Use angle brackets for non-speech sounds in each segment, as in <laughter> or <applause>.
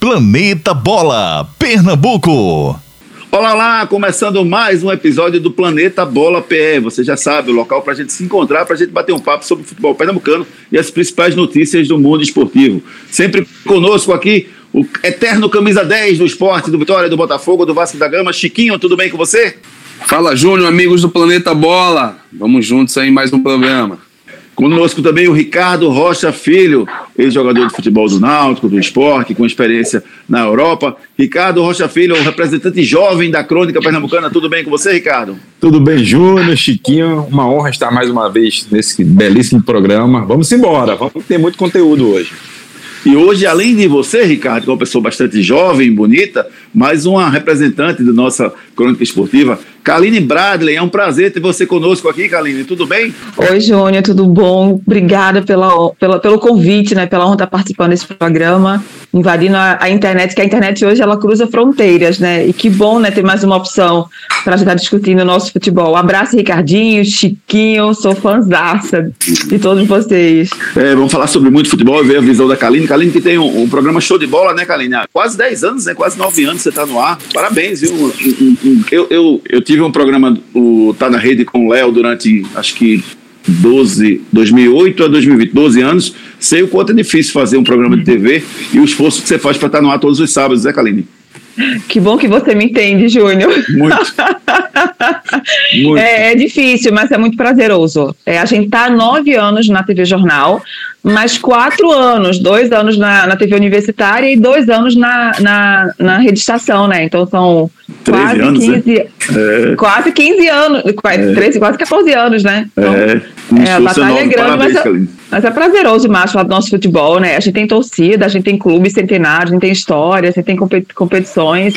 Planeta Bola, Pernambuco. Olá, olá, começando mais um episódio do Planeta Bola PE. Você já sabe, o local para a gente se encontrar, para a gente bater um papo sobre o futebol pernambucano e as principais notícias do mundo esportivo. Sempre conosco aqui, o eterno camisa 10 do esporte, do Vitória, do Botafogo, do Vasco da Gama. Chiquinho, tudo bem com você? Fala, Júnior, amigos do Planeta Bola. Vamos juntos aí em mais um programa. Conosco também o Ricardo Rocha Filho, ex-jogador de futebol do Náutico, do esporte, com experiência na Europa. Ricardo Rocha Filho, um representante jovem da crônica pernambucana. Tudo bem com você, Ricardo? Tudo bem, Júnior, Chiquinho. Uma honra estar mais uma vez nesse belíssimo programa. Vamos embora, vamos ter muito conteúdo hoje. E hoje, além de você, Ricardo, que é uma pessoa bastante jovem, bonita, mais uma representante da nossa crônica esportiva, Kaline Bradley, é um prazer ter você conosco aqui, Kaline. Tudo bem? Oi, Júnior, tudo bom? Obrigada pela, pela, pelo convite, né? Pela honra estar participando desse programa, invadindo a, a, internet, que a internet hoje ela cruza fronteiras, né? E que bom, né? Ter mais uma opção para estar discutindo o nosso futebol. Um abraço, Ricardinho, Chiquinho, sou fãzaça de todos vocês. É, vamos falar sobre muito futebol e ver a visão da Kaline. Kaline que tem um, um, programa show de bola, né, Kaline? Há quase 10 anos, né? Quase 9 anos você está no ar. Parabéns, viu? Eu, eu, eu tive tive um programa, o Tá na Rede com o Léo durante, acho que 12, 2008 a 2020, 12 anos. Sei o quanto é difícil fazer um programa de TV e o esforço que você faz para estar no ar todos os sábados, né, Kaline? Que bom que você me entende, Júnior. Muito. muito. É, é, difícil, mas é muito prazeroso. É, a gente está nove anos na TV Jornal, mais quatro anos, dois anos na, na TV Universitária e dois anos na, na, na Rede Estação, né? Então são quase anos, 15, né? é. quase 15 anos, quase, é. 13, quase 14 anos, né? Então, é, é a batalha é grande, mas, é, mas é prazeroso demais falar do nosso futebol, né? A gente tem torcida, a gente tem clubes centenários, a gente tem história, a gente tem competições.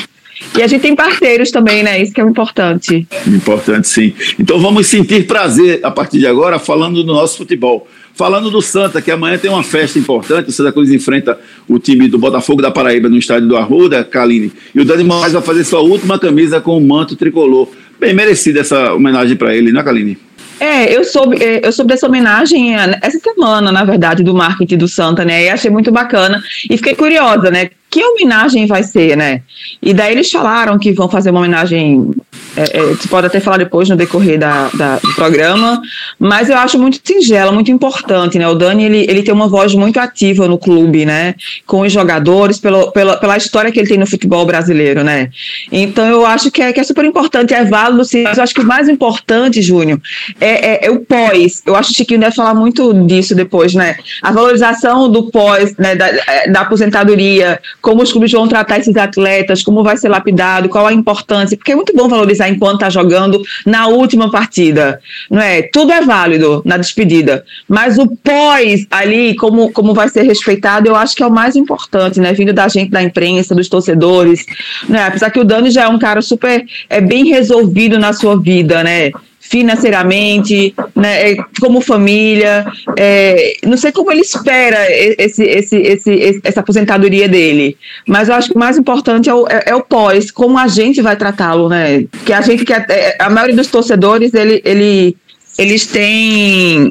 E a gente tem parceiros também, né? Isso que é importante. Importante, sim. Então vamos sentir prazer a partir de agora falando do nosso futebol. Falando do Santa, que amanhã tem uma festa importante, o Santa Cruz enfrenta o time do Botafogo da Paraíba no estádio do Arruda, Kaline. E o Dani Moraes vai fazer sua última camisa com o manto tricolor. Bem merecida essa homenagem para ele, né, Kaline? É, eu soube, é, eu soube dessa homenagem é, essa semana, na verdade, do marketing do Santa, né? E achei muito bacana. E fiquei curiosa, né? Que homenagem vai ser, né? E daí eles falaram que vão fazer uma homenagem é, é, você pode até falar depois no decorrer da, da, do programa, mas eu acho muito singela, muito importante, né? O Dani, ele, ele tem uma voz muito ativa no clube, né? Com os jogadores, pelo, pela, pela história que ele tem no futebol brasileiro, né? Então eu acho que é, que é super importante, é válido sim, mas eu acho que o mais importante, Júnior, é, é, é o pós. Eu acho que o Chiquinho deve falar muito disso depois, né? A valorização do pós, né? Da, é, da aposentadoria, como os clubes vão tratar esses atletas, como vai ser lapidado, qual a importância, porque é muito bom valorizar enquanto está jogando na última partida, não é? Tudo é válido na despedida, mas o pós ali, como, como vai ser respeitado, eu acho que é o mais importante, né? Vindo da gente da imprensa, dos torcedores, né? Apesar que o Dani já é um cara super é bem resolvido na sua vida, né? Financeiramente, né, é, como família. É, não sei como ele espera esse, esse, esse, essa aposentadoria dele, mas eu acho que o mais importante é o, é, é o pós, como a gente vai tratá-lo, né? Que a gente que é, a maioria dos torcedores ele, ele eles têm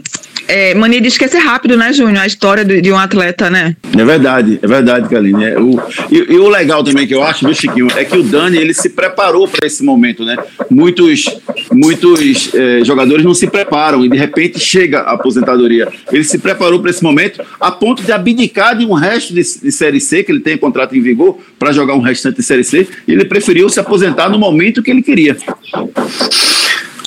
é, mania de esquecer rápido, né, Júnior? A história de, de, um atleta, né? É verdade, é verdade, Kaline. É, o, e, e, o legal também que eu acho, viu, Chiquinho, é que o Dani ele se preparou para esse momento, né? Muitos, muitos é, jogadores não se preparam e de repente chega a aposentadoria. Ele se preparou para esse momento a ponto de abdicar de um resto de, de Série C, que ele tem contrato em vigor, para jogar um restante de Série C. E ele preferiu se aposentar no momento que ele queria.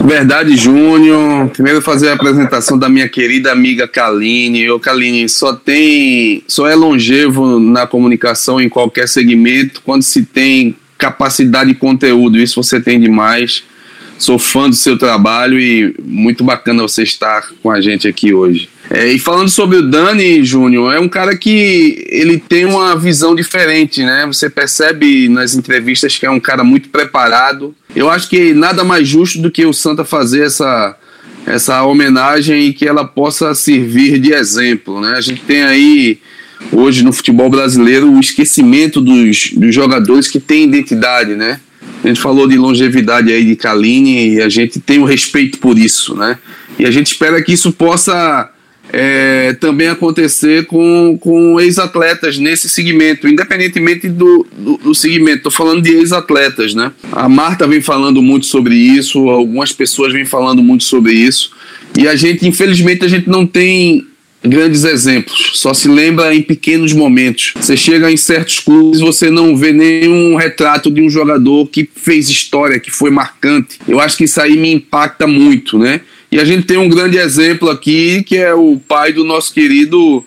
Verdade, Júnior. Primeiro fazer a apresentação da minha querida amiga Kaline. O Kaline só tem, só é longevo na comunicação em qualquer segmento quando se tem capacidade de conteúdo. Isso você tem demais. Sou fã do seu trabalho e muito bacana você estar com a gente aqui hoje. É, e falando sobre o Dani Júnior, é um cara que ele tem uma visão diferente, né? Você percebe nas entrevistas que é um cara muito preparado. Eu acho que nada mais justo do que o Santa fazer essa, essa homenagem e que ela possa servir de exemplo, né? A gente tem aí hoje no futebol brasileiro o esquecimento dos, dos jogadores que têm identidade, né? A gente falou de longevidade aí de Kaline e a gente tem o respeito por isso, né? E a gente espera que isso possa é, também acontecer com, com ex-atletas nesse segmento, independentemente do, do, do segmento. Estou falando de ex-atletas, né? A Marta vem falando muito sobre isso, algumas pessoas vêm falando muito sobre isso, e a gente, infelizmente, a gente não tem grandes exemplos, só se lembra em pequenos momentos. Você chega em certos clubes, você não vê nenhum retrato de um jogador que fez história, que foi marcante. Eu acho que isso aí me impacta muito, né? E a gente tem um grande exemplo aqui, que é o pai do nosso querido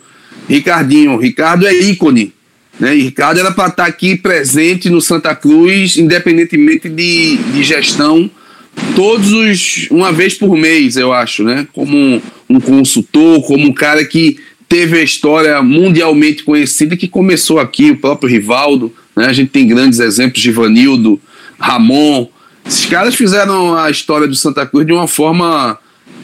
Ricardinho. Ricardo é ícone. Né? E Ricardo era para estar tá aqui presente no Santa Cruz, independentemente de, de gestão, todos os. uma vez por mês, eu acho, né? Como um, um consultor, como um cara que teve a história mundialmente conhecida que começou aqui, o próprio Rivaldo, né? A gente tem grandes exemplos Ivanildo, Ramon. Esses caras fizeram a história do Santa Cruz de uma forma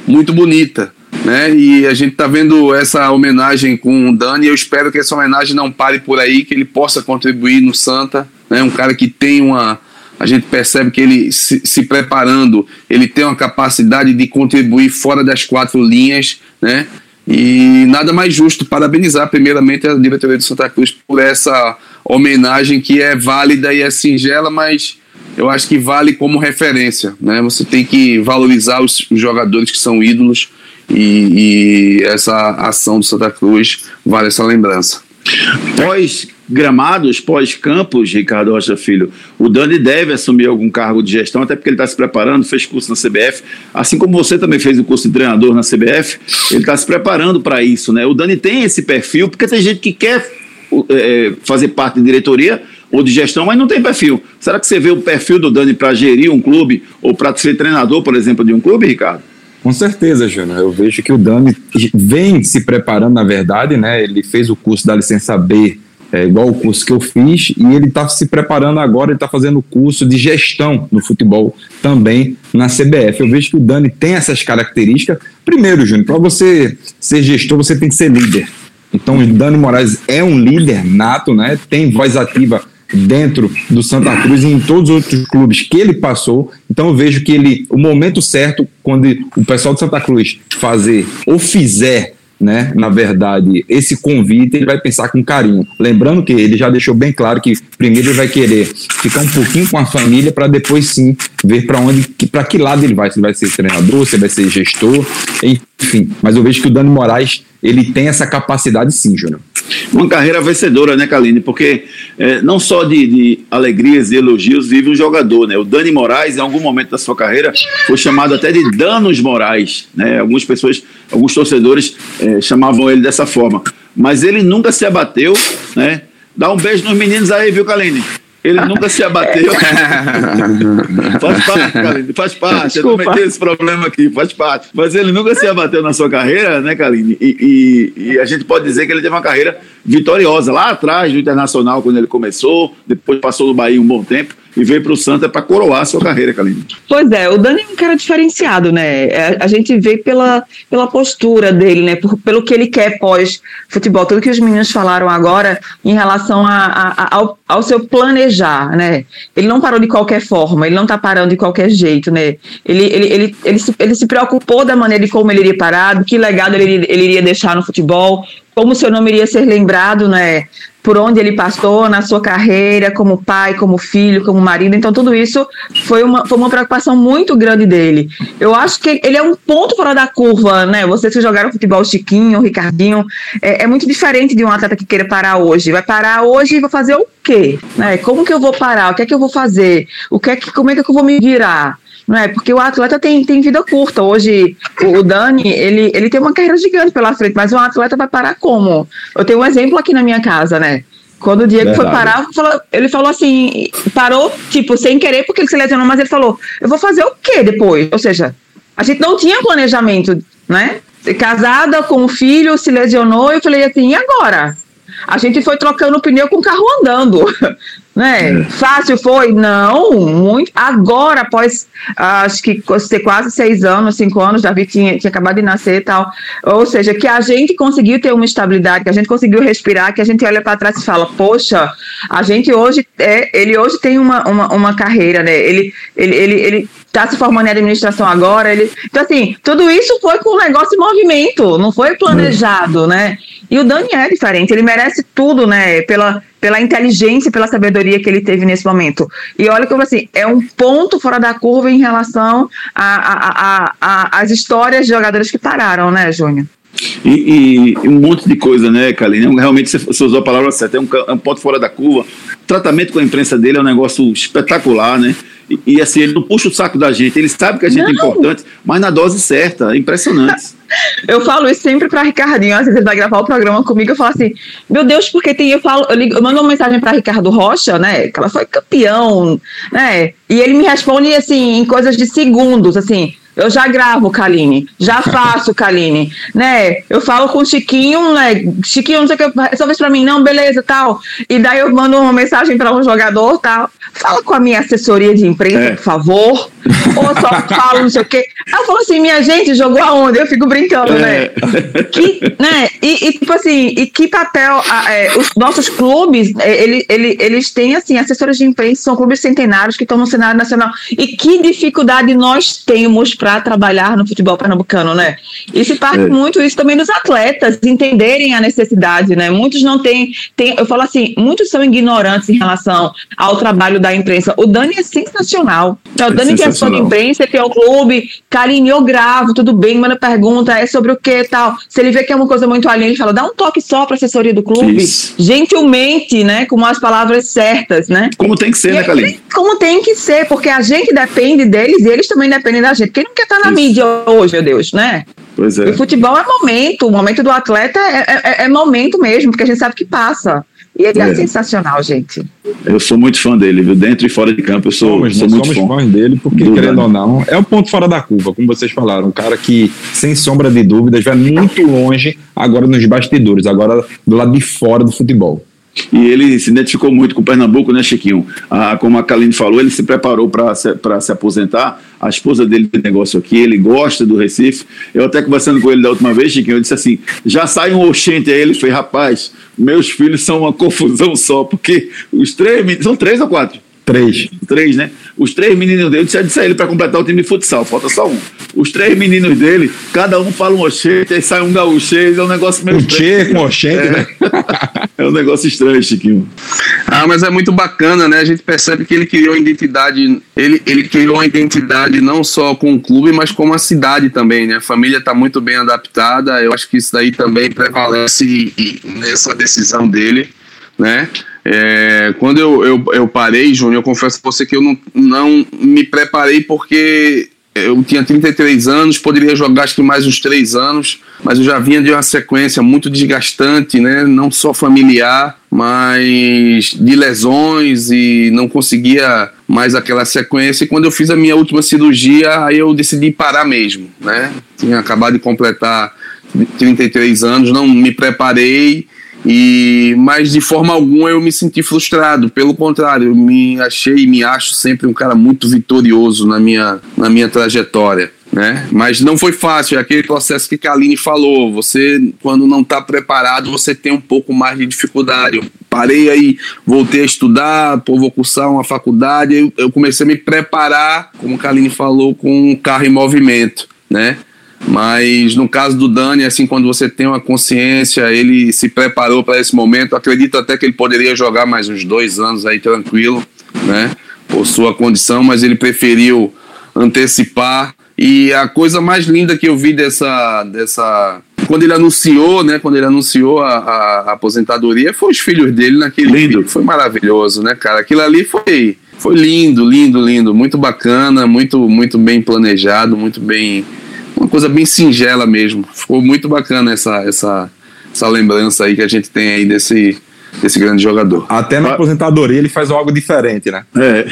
muito bonita. Né? E a gente está vendo essa homenagem com o Dani. Eu espero que essa homenagem não pare por aí, que ele possa contribuir no Santa. Né? Um cara que tem uma. A gente percebe que ele se, se preparando, ele tem uma capacidade de contribuir fora das quatro linhas, né? E nada mais justo parabenizar primeiramente a diretoria do Santa Cruz por essa homenagem que é válida e é singela, mas eu acho que vale como referência. Né? Você tem que valorizar os, jogadores que são ídolos e, e, essa ação do Santa Cruz vale essa lembrança. Pós gramados, pós campos, Ricardo Rocha Filho, o Dani deve assumir algum cargo de gestão, até porque ele está se preparando, fez curso na CBF, assim como você também fez o curso de treinador na CBF, ele está se preparando para isso, né? O Dani tem esse perfil, porque tem gente que quer é, fazer parte de diretoria, ou de gestão, mas não tem perfil. Será que você vê o perfil do Dani para gerir um clube ou para ser treinador, por exemplo, de um clube, Ricardo? Com certeza, Júnior. Eu vejo que o Dani vem se preparando, na verdade, né? Ele fez o curso da licença B, é, igual o curso que eu fiz, e ele está se preparando agora, ele está fazendo o curso de gestão no futebol também na CBF. Eu vejo que o Dani tem essas características. Primeiro, Júnior, para você ser gestor, você tem que ser líder. Então, o Dani Moraes é um líder nato, né? Tem voz ativa dentro do Santa Cruz e em todos os outros clubes que ele passou. Então eu vejo que ele, o momento certo, quando o pessoal de Santa Cruz fazer ou fizer né, na verdade, esse convite ele vai pensar com carinho. Lembrando que ele já deixou bem claro que primeiro ele vai querer ficar um pouquinho com a família para depois sim ver para onde, para que lado ele vai. Se ele vai ser treinador, se ele vai ser gestor, enfim. Mas eu vejo que o Dani Moraes ele tem essa capacidade sim, Júnior. Uma carreira vencedora, né, Kaline? Porque é, não só de, de, alegrias e elogios vive um jogador, né? O Dani Moraes, em algum momento da sua carreira, foi chamado até de Danos Moraes, né? Algumas pessoas, alguns torcedores é, chamavam ele dessa forma. Mas ele nunca se abateu, né? Dá um beijo nos meninos aí, viu, Kaline? Ele nunca se abateu. <laughs> faz parte, Kaline, faz parte. Desculpa. Eu também tenho esse problema aqui, faz parte. Mas ele nunca se abateu na sua carreira, né, Kaline? E, e, e, a gente pode dizer que ele teve uma carreira vitoriosa lá atrás do Internacional, quando ele começou, depois passou no Bahia um bom tempo e veio para o Santa para coroar a sua carreira, Kaline. Pois é, o Dani é um cara diferenciado, né? É, a gente vê pela, pela postura dele, né? Por, pelo que ele quer pós-futebol, tudo que os meninos falaram agora em relação a, a, ao, ao seu planejar, né? Ele não parou de qualquer forma, ele não está parando de qualquer jeito, né? Ele, ele, ele, ele, se, ele se preocupou da maneira de como ele iria parar, que legado ele, ele iria deixar no futebol, como seu nome iria ser lembrado, né? Por onde ele passou na sua carreira, como pai, como filho, como marido. Então, tudo isso foi uma, foi uma preocupação muito grande dele. Eu acho que ele é um ponto fora da curva, né? Vocês que jogaram futebol, Chiquinho, Ricardinho, é, é muito diferente de um atleta que queira parar hoje. Vai parar hoje e vai fazer o quê? Né? Como que eu vou parar? O que é que eu vou fazer? O que é que, como é que eu vou me virar? Não é? Porque o atleta tem, tem vida curta. Hoje, o, o Dani, ele, ele tem uma carreira gigante pela frente, mas um atleta vai parar como? Eu tenho um exemplo aqui na minha casa, né? Quando o Diego Verdade. foi parar, ele falou assim, parou, tipo, sem querer, porque ele se lesionou, mas ele falou, eu vou fazer o quê depois? Ou seja, a gente não tinha planejamento, né? Casada com o filho, se lesionou, eu falei assim, e agora? A gente foi trocando pneu com o carro andando. Né? É. Fácil foi? Não, muito. Agora, após acho que ter quase seis anos, cinco anos, Davi tinha, tinha acabado de nascer e tal. Ou seja, que a gente conseguiu ter uma estabilidade, que a gente conseguiu respirar, que a gente olha para trás e fala, poxa, a gente hoje é, ele hoje tem uma, uma, uma carreira, né? Ele, ele, ele, ele tá se formando em administração agora. Ele, então, assim, tudo isso foi com o negócio em movimento, não foi planejado, né? E o Dani é diferente, ele merece tudo, né? Pela, pela inteligência e pela sabedoria que ele teve nesse momento. E olha como assim, é um ponto fora da curva em relação às histórias de jogadores que pararam, né, Júnior? E, e, um monte de coisa, né, Kaline? Realmente você usou a palavra certa, é um, é um ponto fora da curva. O tratamento com a imprensa dele é um negócio espetacular, né? E, e, assim, ele não puxa o saco da gente, ele sabe que a gente é não. é importante, mas na dose certa, é impressionante. <laughs> Eu falo isso sempre para Ricardinho, às vezes ele vai gravar o programa comigo, eu falo assim, meu Deus, porque tem, eu falo, eu, ligo, eu mando uma mensagem para Ricardo Rocha, né, que ela foi campeão, né, e ele me responde assim, em coisas de segundos, assim, eu já gravo, Kaline, já <laughs> faço, Kaline, né? Eu falo com o Chiquinho, né? Chiquinho, não sei o que, resolve isso pra mim, não, beleza, tal. E daí eu mando uma mensagem para um jogador, tal. Fala com a minha assessoria de imprensa, é. por favor. Ou só falo, não sei o quê. Ela falou assim, minha gente, jogou aonde? Eu fico brincando, né? é. né? Que, né? E, e, tipo assim, e que papel é, os nossos clubes, é, ele, ele, eles têm, assim, assessores de imprensa, são clubes centenários que estão no cenário nacional. E que dificuldade nós temos para trabalhar no futebol pernambucano, né? E se parte é. muito isso também dos atletas entenderem a necessidade, né? Muitos não têm, têm, eu falo assim, muitos são ignorantes em relação ao trabalho da imprensa. O Dani é sensacional. Então, o é Dani que é só de imprensa, que é o clube, carinho, eu gravo, tudo bem, manda pergunta, é sobre o que tal. Se ele vê que é uma coisa muito além, ele fala, dá um toque só para assessoria do clube, isso. gentilmente, né? Com as palavras certas, né? Como tem que ser, e né, Kaline? Como tem que ser, porque a gente depende deles e eles também dependem da gente. Quem não quer estar tá na Isso. mídia hoje, meu Deus, né? Pois é. E futebol é momento, o momento do atleta é, é, é, é momento mesmo, porque a gente sabe que passa. E ele é, é, sensacional, gente. Eu sou muito fã dele, viu? Dentro e fora de campo, eu sou, somos, sou muito somos fã. fãs dele, porque, do querendo ou não, é o ponto fora da curva, como vocês falaram. Um cara que, sem sombra de dúvidas, vai muito longe agora nos bastidores, agora do lado de fora do futebol. E ele se identificou muito com o Pernambuco, né, Chiquinho? Ah, como a Kaline falou, ele se preparou para se, se aposentar. A esposa dele tem negócio aqui, ele gosta do Recife. Eu até conversando com ele da última vez, Chiquinho, eu disse assim: já sai um oxente aí. Ele fez, rapaz, meus filhos são uma confusão só, porque os três, são três ou quatro? Três. Três, né? Os três meninos dele, eu disse a ele para completar o time de futsal, falta só um. Os três meninos dele, cada um fala um oxente, aí sai um gaúchês, é um negócio meio. Um tchê com oxente, é. né? <laughs> é um negócio estranho, Chiquinho. Ah, mas é muito bacana, né? A gente percebe que ele criou identidade, ele, ele criou uma identidade não só com o clube, mas com a cidade também, né? A família está muito bem adaptada, eu acho que isso daí também prevalece nessa decisão dele, né? É, quando eu, eu, eu parei, Júnior, eu confesso pra você que eu não, não me preparei porque eu tinha 33 anos, poderia jogar acho que mais uns 3 anos, mas eu já vinha de uma sequência muito desgastante, né? não só familiar, mas de lesões e não conseguia mais aquela sequência. E quando eu fiz a minha última cirurgia, aí eu decidi parar mesmo. Né? Tinha acabado de completar 33 anos, não me preparei e, mas de forma alguma eu me senti frustrado, pelo contrário, eu me achei e me acho sempre um cara muito vitorioso na minha, na minha trajetória. Né? Mas não foi fácil, é aquele processo que a Aline falou. Você, quando não está preparado, você tem um pouco mais de dificuldade. Eu parei aí, voltei a estudar, pô, vou cursar uma faculdade, eu, eu comecei a me preparar, como a Aline falou, com um carro em movimento, né? Mas no caso do Dani, assim, quando você tem uma consciência, ele se preparou para esse momento. Acredito até que ele poderia jogar mais uns dois anos aí tranquilo, né? Por sua condição, mas ele preferiu antecipar. E a coisa mais linda que eu vi dessa, dessa quando ele anunciou, né? Quando ele anunciou a, a, a aposentadoria, foi os filhos dele naquele lindo. Vídeo. Foi maravilhoso, né, cara? Aquilo ali foi, foi lindo, lindo, lindo, muito bacana, muito, muito bem planejado, muito bem uma coisa bem singela mesmo. Ficou muito bacana essa, essa, essa lembrança aí que a gente tem aí desse, desse grande jogador. Até na aposentadoria ele faz algo diferente, né? É.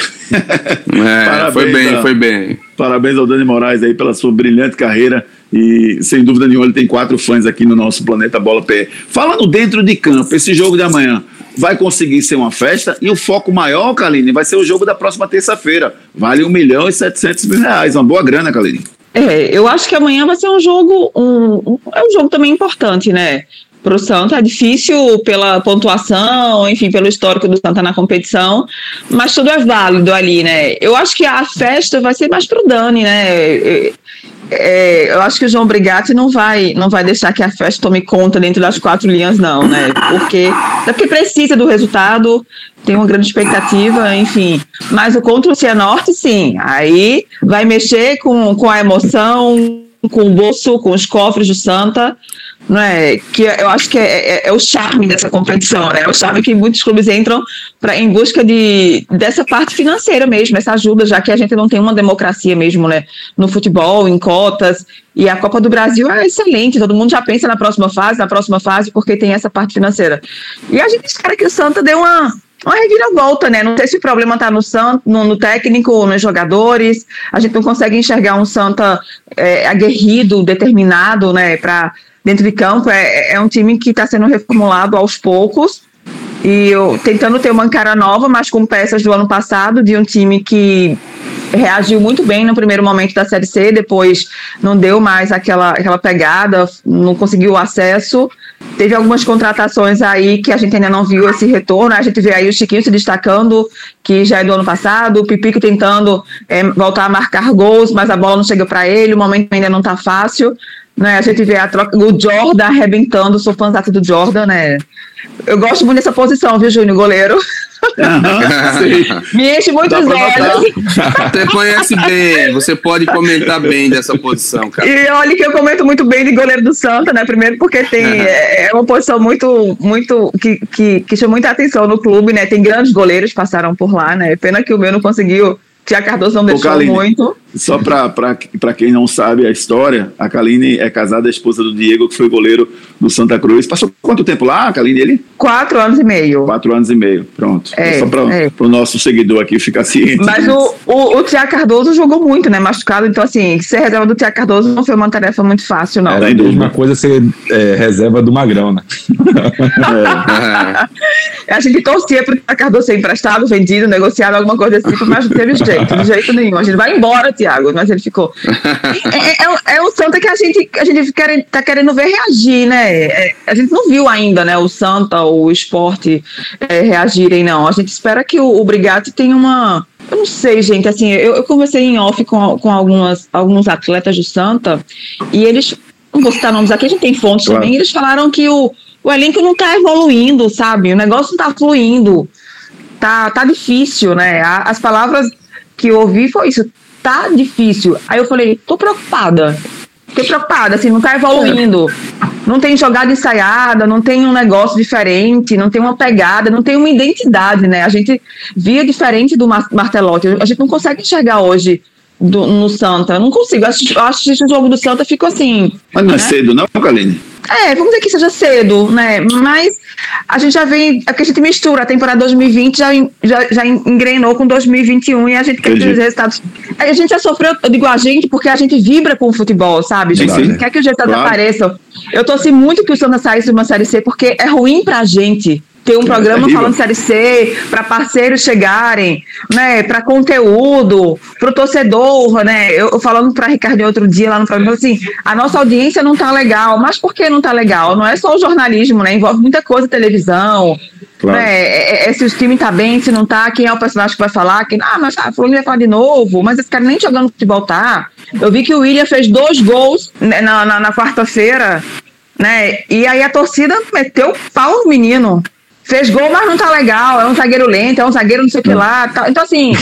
é <laughs> foi bem, a, foi bem. Parabéns ao Dani Moraes aí pela sua brilhante carreira e sem dúvida nenhuma ele tem quatro fãs aqui no nosso Planeta Bola PE. Falando dentro de campo, esse jogo de amanhã vai conseguir ser uma festa e o foco maior, Kaline, vai ser o jogo da próxima terça-feira. Vale 1 milhão e 700 mil reais, uma boa grana, Kaline. É, eu acho que amanhã vai ser um jogo, um, um, é um jogo também importante, né? Para o Santa. É difícil pela pontuação, enfim, pelo histórico do Santa na competição, mas tudo é válido ali, né? Eu acho que a festa vai ser mais para o Dani, né? É, eu acho que o João Brigatti não vai, não vai deixar que a festa tome conta dentro das quatro linhas, não, né? Porque, é porque precisa do resultado, tem uma grande expectativa, enfim. Mas o contra o Cianorte, sim. Aí vai mexer com, com a emoção, com o bolso, com os cofres do Santa não é? Que eu acho que é, é, é, o charme dessa competição, né? É o charme que muitos clubes entram para em busca de dessa parte financeira mesmo, essa ajuda, já que a gente não tem uma democracia mesmo, né? No futebol, em cotas. E a Copa do Brasil é excelente, todo mundo já pensa na próxima fase, na próxima fase, porque tem essa parte financeira. E a gente espera que o Santa dê uma uma reviravolta, né? Não sei se o problema está no, no, no técnico ou nos jogadores. A gente não consegue enxergar um Santa é, aguerrido, determinado, né? Para dentro de campo. É, é um time que está sendo reformulado aos poucos e eu, tentando ter uma cara nova, mas com peças do ano passado, de um time que reagiu muito bem no primeiro momento da Série C, depois não deu mais aquela, aquela pegada, não conseguiu acesso. Teve algumas contratações aí que a gente ainda não viu esse retorno. A gente vê aí o Chiquinho se destacando, que já é do ano passado, o Pipico tentando é, voltar a marcar gols, mas a bola não chega para ele, o momento ainda não está fácil. Né? A gente vê a troca, o Jordan arrebentando, sou fãzão do Jordan, né? Eu gosto muito dessa posição, viu, Júnior, goleiro? Uhum, <laughs> Me enche muito os olhos. Você conhece bem, você pode comentar bem dessa posição, cara. E olha que eu comento muito bem de goleiro do Santa, né? Primeiro porque tem é, é uma posição muito, muito que, que, que chama muita atenção no clube, né? Tem grandes goleiros que passaram por lá, né? Pena que o meu não conseguiu Tia Cardoso não deixou muito. Só para quem não sabe a história, a Kaline é casada, a esposa do Diego, que foi goleiro do Santa Cruz. Passou quanto tempo lá, Kaline? Ele? Quatro anos e meio. Quatro anos e meio, pronto. É, só para é. o nosso seguidor aqui ficar ciente. Mas o, o, o Tiago Cardoso jogou muito, né? Machucado, então assim, ser reserva do Tiago Cardoso não foi uma tarefa muito fácil, não. Era a mesma coisa ser é, reserva do Magrão, né? é. <laughs> A gente torcia para o Tiago Cardoso ser emprestado, vendido, negociado, alguma coisa assim, mas não teve jeito, de jeito nenhum. A gente vai embora, Tiago, mas ele ficou. É, é, é, o Santa que a gente, a gente quer, tá querendo ver reagir, né? É, a gente não viu ainda, né, o Santa, o esporte é, reagirem, não. A gente espera que o, o Brigatti tenha uma. Eu não sei, gente, assim, eu, eu conversei em off com, com algumas, alguns atletas do Santa e eles, não vou citar nomes aqui, a gente tem fontes claro. também, eles falaram que o, o elenco não está evoluindo, sabe? O negócio não está fluindo. Tá, tá difícil, né? As palavras que eu ouvi foi isso. Tá difícil. Aí eu falei, tô preocupada. Fiquei preocupada, assim, não tá evoluindo. Não tem jogada ensaiada, não tem um negócio diferente, não tem uma pegada, não tem uma identidade, né? A gente via diferente do Martelotti. A gente não consegue enxergar hoje do, no Santa. Eu não consigo. Acho, acho que o jogo do Santa ficou assim. Mas não é né? é cedo, não, Kaline? É, vamos dizer que seja cedo, né? Mas a gente já vem. É que a gente mistura. A temporada 2020 já, já, já engrenou com 2021 e a gente quer que os resultados. A gente já sofreu, eu digo a gente, porque a gente vibra com o futebol, sabe? A gente quer que os resultados claro. apareçam. Eu torci muito que o Santa saísse de uma série C, porque é ruim pra gente ter um programa é falando série C, para parceiros chegarem, né, para conteúdo, para o torcedor, né? Eu, falando para Ricardo outro dia lá no programa assim, a nossa audiência não tá legal, mas por que não tá legal? Não é só o jornalismo, né? Envolve muita coisa, televisão, claro. né? É, é, é se o time tá bem, se não tá, quem é o personagem que vai falar, quem, ah, mas ah, fulano vai falar de novo, mas esse cara nem jogando futebol tá. Eu vi que o William fez dois gols né, na, na, na quarta-feira, né? E aí a torcida meteu pau no menino fez gol, mas não tá legal, é um zagueiro lento, é um zagueiro não sei o que lá. Tá. Então, assim,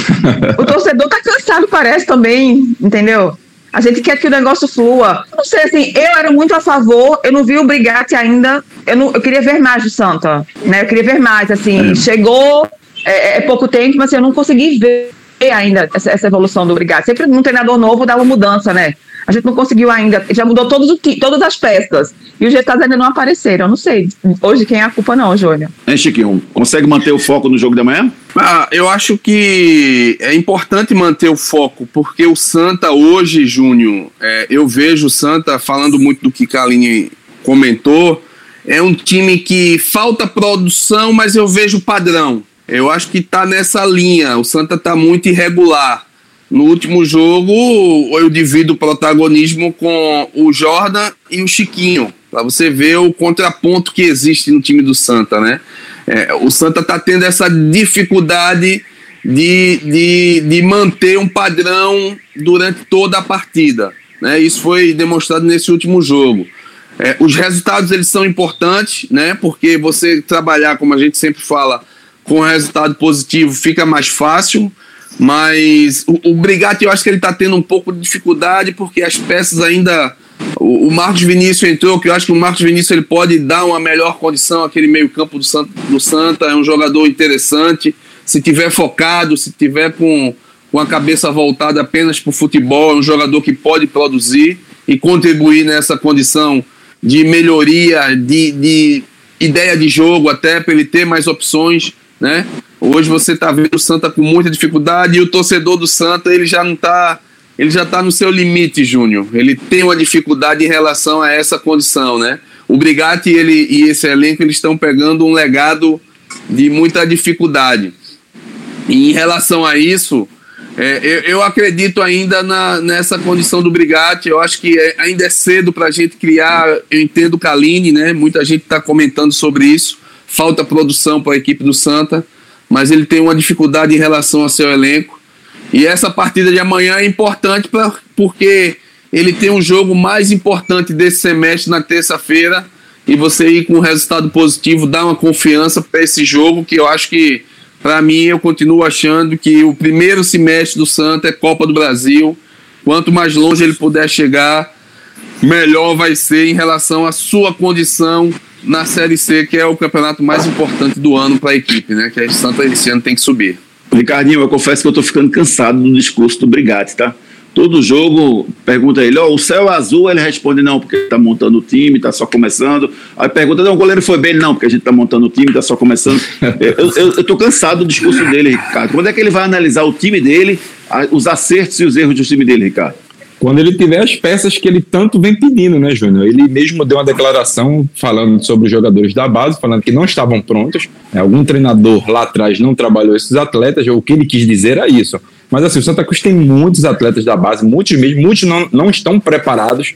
o torcedor tá cansado, parece também, entendeu? A gente quer que o negócio flua. Não sei, assim, eu era muito a favor, eu não vi o Brigatti ainda, eu, não, eu queria ver mais do Santa, né? Eu queria ver mais, assim, é. chegou, é, é, pouco tempo, mas assim, eu não consegui ver ainda essa, essa evolução do Brigatti. Sempre num treinador novo dá uma mudança, né? A gente não conseguiu ainda, já mudou todos o, todas as peças. E os resultados ainda não apareceram. Eu não sei hoje quem é a culpa, não, Júnior. Hein, Chiquinho? Consegue manter o foco no jogo da manhã? Ah, eu acho que é importante manter o foco, porque o Santa hoje, Júnior, é, eu vejo o Santa falando muito do que Kaline comentou. É um time que falta produção, mas eu vejo padrão. Eu acho que tá nessa linha. O Santa tá muito irregular. No último jogo, eu divido o protagonismo com o Jordan e o Chiquinho. para você ver o contraponto que existe no time do Santa, né? É, o Santa está tendo essa dificuldade de, de, de manter um padrão durante toda a partida. Né? Isso foi demonstrado nesse último jogo. É, os resultados eles são importantes, né? Porque você trabalhar, como a gente sempre fala, com resultado positivo fica mais fácil. Mas o, o Brigatti eu acho que ele está tendo um pouco de dificuldade porque as peças ainda. O, o, Marcos Vinícius entrou, que eu acho que o Marcos Vinícius ele pode dar uma melhor condição àquele meio-campo do Santa, do Santa. É um jogador interessante. Se tiver focado, se tiver com, com a cabeça voltada apenas para o futebol, é um jogador que pode produzir e contribuir nessa condição de melhoria, de, de ideia de jogo, até para ele ter mais opções, né? Hoje você está vendo o Santa com muita dificuldade e o torcedor do Santa ele já não está ele já está no seu limite, Júnior. Ele tem uma dificuldade em relação a essa condição, né? O Brigatti ele, e esse elenco eles estão pegando um legado de muita dificuldade. E em relação a isso, é, eu, eu, acredito ainda na, nessa condição do Brigatti. Eu acho que é, ainda é cedo para a gente criar. Eu entendo o Kaline, né? Muita gente está comentando sobre isso. Falta produção para a equipe do Santa mas ele tem uma dificuldade em relação ao seu elenco. E essa partida de amanhã é importante pra, porque ele tem um jogo mais importante desse semestre na terça-feira e você ir com um resultado positivo dá uma confiança para esse jogo que eu acho que para mim eu continuo achando que o primeiro semestre do Santa é Copa do Brasil. Quanto mais longe ele puder chegar, melhor vai ser em relação à sua condição na Série C, que é o campeonato mais importante do ano para a equipe, né? Que a Santa esse ano tem que subir. Ricardinho, eu confesso que eu estou ficando cansado do discurso do Brigatti, tá? Todo jogo pergunta ele, ó, oh, o céu é azul, ele responde não, porque está montando o time, está só começando. Aí pergunta, não, o goleiro foi bem, não, porque a gente está montando o time, está só começando. <laughs> eu, eu, eu tô cansado do discurso dele, Ricardo. Quando é que ele vai analisar o time dele, os acertos e os erros do time dele, Ricardo? Quando ele tiver as peças que ele tanto vem pedindo, né, Júnior? Ele mesmo deu uma declaração falando sobre os jogadores da base, falando que não estavam prontos. Né? Algum treinador lá atrás não trabalhou esses atletas, ou o que ele quis dizer era isso. Mas assim, o Santa Cruz tem muitos atletas da base, muitos mesmo, muitos não, não estão preparados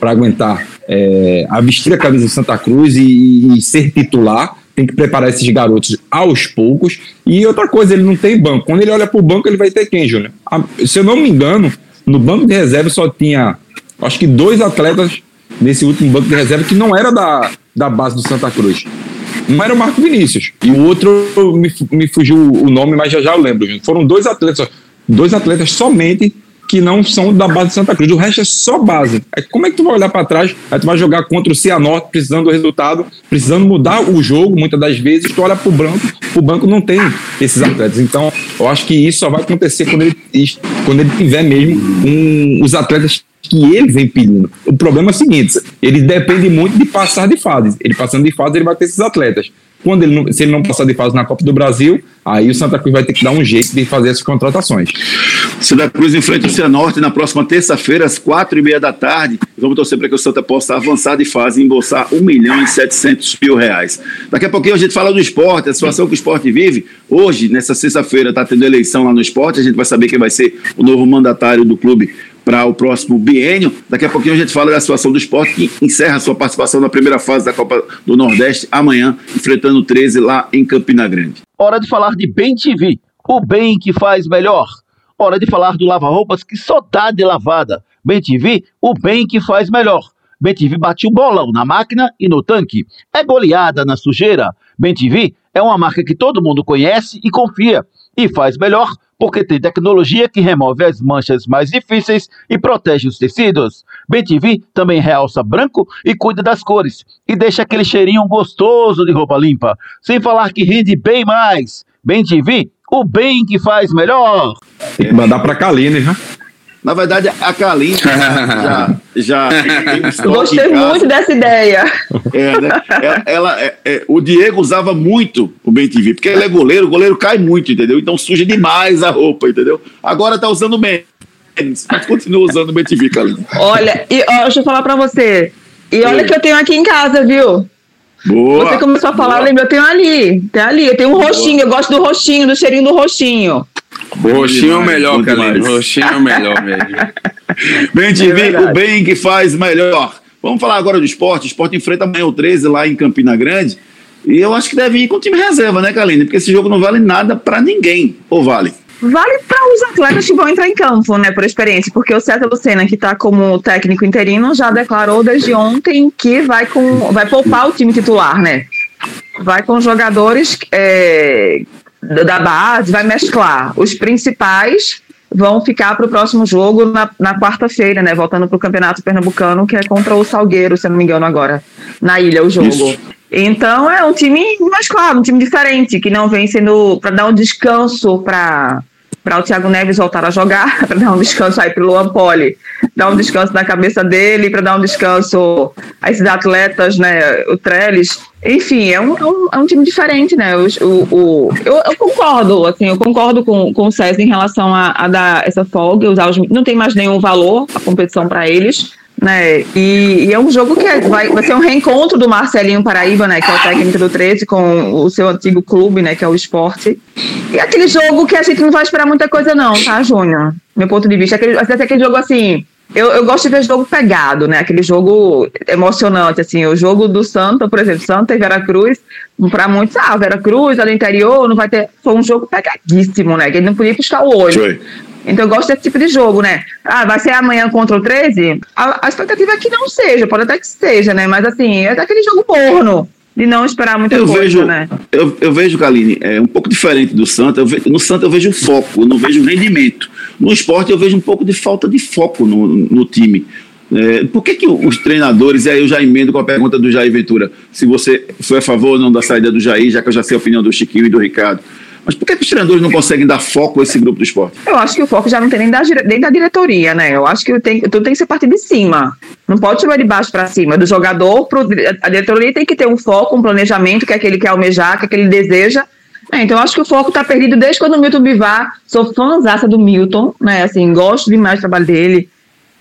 para aguentar é, a vestir a camisa de Santa Cruz e, e ser titular tem que preparar esses garotos aos poucos. E outra coisa, ele não tem banco. Quando ele olha para o banco, ele vai ter quem, Júnior? Se eu não me engano, no banco de reserva só tinha, acho que dois atletas nesse último banco de reserva que não era da, da base do Santa Cruz. Um era o Marco Vinícius e o outro me, me fugiu o nome, mas já já eu lembro. Foram dois atletas, dois atletas somente que não são da base de Santa Cruz. O resto é só base. É, como é que tu vai olhar para trás? Aí tu vai jogar contra o Cianorte, precisando do resultado, precisando mudar o jogo, muitas das vezes, tu olha pro banco, o banco não tem esses atletas. Então, eu acho que isso só vai acontecer quando ele, quando ele tiver mesmo um, os atletas que ele vem pedindo. O problema é o seguinte: ele depende muito de passar de fase. Ele passando de fase, ele vai ter esses atletas. Quando ele não, se ele não passar de fase na Copa do Brasil, aí o Santa Cruz vai ter que dar um jeito de fazer essas contratações. Santa Cruz enfrenta o Cianorte na próxima terça-feira, às quatro e meia da tarde. Vamos torcer para que o Santa possa avançar de fase e embolsar um milhão e setecentos mil reais. Daqui a pouquinho a gente fala do esporte, a situação que o esporte vive. Hoje, nessa sexta-feira, está tendo eleição lá no esporte. A gente vai saber quem vai ser o novo mandatário do clube para o próximo biênio. Daqui a pouquinho a gente fala da situação do esporte, que encerra sua participação na primeira fase da Copa do Nordeste amanhã, enfrentando o 13 lá em Campina Grande. Hora de falar de Bem TV, o bem que faz melhor. Hora de falar do lava-roupas que só dá de lavada. Bem TV, o bem que faz melhor. Bem TV bate o bolão na máquina e no tanque. É goleada na sujeira. Bem TV é uma marca que todo mundo conhece e confia. E faz melhor porque tem tecnologia que remove as manchas mais difíceis e protege os tecidos. BTV também realça branco e cuida das cores e deixa aquele cheirinho gostoso de roupa limpa, sem falar que rende bem mais. BTV, o bem que faz melhor. Tem que mandar para Kaline, viu? Na verdade, a Kaline já, já Gostei muito dessa ideia. É, né? Ela, ela é, é, o Diego usava muito o BenTV, porque ele é goleiro, o goleiro cai muito, entendeu? Então suja demais a roupa, entendeu? Agora tá usando menos, mas continua usando o BenTV, Kaline. Olha, e, ó, deixa eu falar pra você. E olha que eu tenho aqui em casa, viu? Boa, você começou a falar, boa. eu tenho ali, tem ali, eu tenho um boa. roxinho, eu gosto do roxinho, do cheirinho do roxinho. Roxinho é o melhor. O roxinho é o melhor mesmo. <laughs> Bem TV, é o bem que faz melhor. Vamos falar agora do esporte. O esporte enfrenta amanhã o 13 lá em Campina Grande. E eu acho que deve ir com o time reserva, né, Kaline? Porque esse jogo não vale nada para ninguém. Ou vale? Vale para os atletas que vão entrar em campo, né, por experiência, porque o César Lucena, que está como técnico interino, já declarou desde ontem que vai, com, vai poupar o time titular, né? Vai com jogadores é, da base, vai mesclar. Os principais vão ficar para o próximo jogo na, na quarta-feira, né? Voltando para o Campeonato Pernambucano, que é contra o Salgueiro, se eu não me engano, agora. Na ilha, o jogo. Isso. Então é um time mais claro, um time diferente, que não vem sendo para dar um descanso para para o Thiago Neves voltar a jogar, <laughs> para dar um descanso aí para o Luan Poli, dar um descanso na cabeça dele, para dar um descanso a esses atletas, né, o Trellis. Enfim, é um, é um, é um time diferente, né? O, o, o eu, eu, concordo, assim, eu concordo com, com o César em relação a, a dar essa folga, usar os, não tem mais nenhum valor a competição para eles né? E, e, é um jogo que é, vai, vai ser um reencontro do Marcelinho Paraíba, né? Que é o técnico do 13, com o seu antigo clube, né? Que é o esporte. E aquele jogo que a gente não vai esperar muita coisa, não, tá, Júnior? Meu ponto de vista. Aquele, aquele jogo assim. Eu, eu gosto de ver jogo pegado, né? Aquele jogo emocionante, assim. O jogo do Santa, por exemplo, Santa e Veracruz, para muitos, ah, Veracruz, ali no interior, não vai ter. Foi um jogo pegadíssimo, né? Que ele não podia piscar o olho. Foi. Então eu gosto desse tipo de jogo, né? Ah, vai ser amanhã contra o 13? A, a expectativa é que não seja, pode até que seja, né? Mas assim, é daquele jogo morno de não esperar muita eu coisa, vejo, né? Eu, eu vejo, Kaline, é um pouco diferente do Santa. Ve, no Santa eu vejo foco, eu não vejo rendimento. No esporte eu vejo um pouco de falta de foco no, no time. É, por que, que os treinadores, e aí eu já emendo com a pergunta do Jair Ventura, se você foi a favor ou não da saída do Jair, já que eu já sei a opinião do Chiquinho e do Ricardo. Mas por que, os treinadores não conseguem dar foco a esse grupo do esporte? Eu acho que o foco já não tem nem da, nem da diretoria, né? Eu acho que tem, tudo tem que ser partir de cima. Não pode chamar de baixo para cima. Do jogador, pro, a diretoria tem que ter um foco, um planejamento que é aquele que quer almejar, que é aquele deseja. É, então, acho que o foco está perdido desde quando o Milton Bivar. Sou fãzaça do Milton, né? Assim, gosto demais do trabalho dele.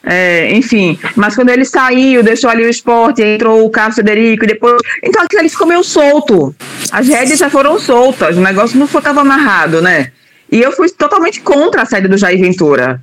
É, enfim, mas quando ele saiu, deixou ali o esporte, entrou o Carlos Federico, e depois. Então aquilo ali ficou meio solto. As rédeas já foram soltas, o negócio não estava amarrado, né? E eu fui totalmente contra a saída do Jair Ventura.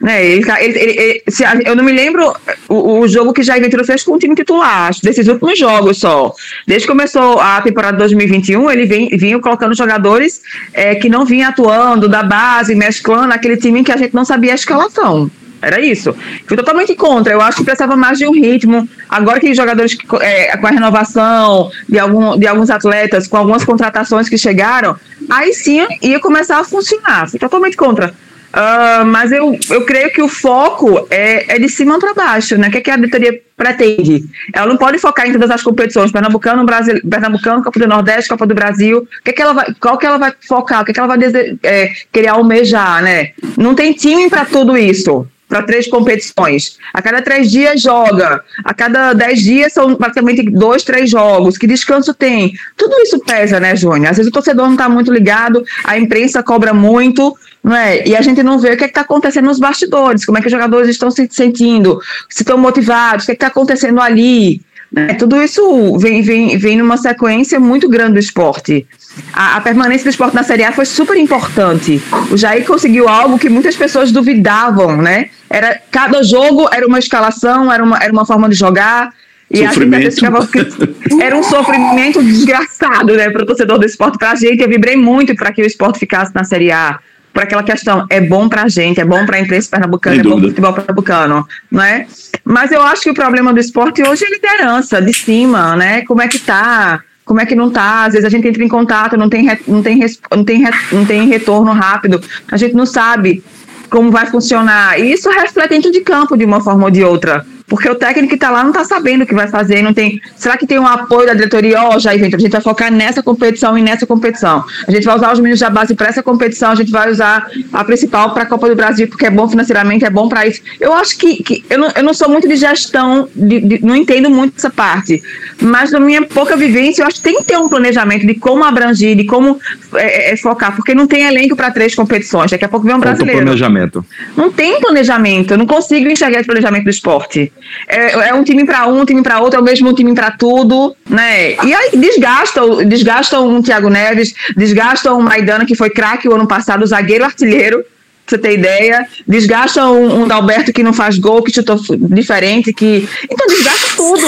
Né, ele, ele, ele, se, eu não me lembro o, o, jogo que Jair Ventura fez com o time titular, desses últimos jogos só. Desde que começou a temporada 2021, ele vem, vinha colocando jogadores é, que não vinham atuando da base, mesclando aquele time que a gente não sabia a escalação. Era isso. Fui totalmente contra. Eu acho que precisava mais de um ritmo. Agora que jogadores é, com a renovação de, algum, de alguns atletas, com algumas contratações que chegaram, aí sim ia começar a funcionar. Fui totalmente contra. Uh, mas eu, eu creio que o foco é, é de cima para baixo, né? O que, é que a diretoria pretende? Ela não pode focar em todas as competições, Pernambucano, Brasil, Pernambucano, Copa do Nordeste, Copa do Brasil. O que, é que ela vai, qual que ela vai focar? O que, é que ela vai é, querer almejar, né? Não tem time para tudo isso para três competições. A cada três dias joga. A cada dez dias são praticamente dois, três jogos. Que descanso tem? Tudo isso pesa, né, Júnior? Às vezes o torcedor não está muito ligado, a imprensa cobra muito, não é? E a gente não vê o que é está acontecendo nos bastidores, como é que os jogadores estão se sentindo, se estão motivados, o que é está acontecendo ali. Né? Tudo isso vem, vem, vem numa sequência muito grande do esporte. A, a, permanência do esporte na Série A foi super importante. O Jair conseguiu algo que muitas pessoas duvidavam, né? Era, cada jogo era uma escalação, era uma, era uma forma de jogar. E sofrimento. era um sofrimento desgraçado, né, para o torcedor do esporte. Para a gente, eu vibrei muito para que o esporte ficasse na Série A. Por aquela questão, é bom para a gente, é bom para a imprensa pernambucana, Sem é bom para o futebol pernambucano, não é? Mas eu acho que o problema do esporte hoje é liderança, de cima, né? Como é que tá? Como é que não tá, às vezes a gente entra em contato, não tem, não tem, não tem, não tem retorno rápido, a gente não sabe como vai funcionar. E isso reflete dentro de campo de uma forma ou de outra. Porque o técnico que está lá não está sabendo o que vai fazer, não tem. Será que tem um apoio da diretoria? Ó, oh, já a gente vai focar nessa competição e nessa competição. A gente vai usar os meninos da base para essa competição, a gente vai usar a principal para a Copa do Brasil, porque é bom financeiramente, é bom para isso. Eu acho que, que eu, não, eu não sou muito de gestão, de, de, não entendo muito essa parte. Mas na minha pouca vivência, eu acho que tem que ter um planejamento de como abranger, de como é, é, é focar, porque não tem elenco para três competições. Daqui a pouco vem um brasileiro. planejamento. Não tem planejamento, eu não consigo enxergar esse planejamento do esporte. É, é um time para um, um time para outro, é o mesmo time para tudo, né? E aí desgastam, desgastam um Thiago Neves, desgastam o Maidana, que foi craque o ano passado, zagueiro artilheiro você ter ideia. Desgasta um, um Dalberto que não faz gol, que chutou diferente, que. Então desgasta tudo,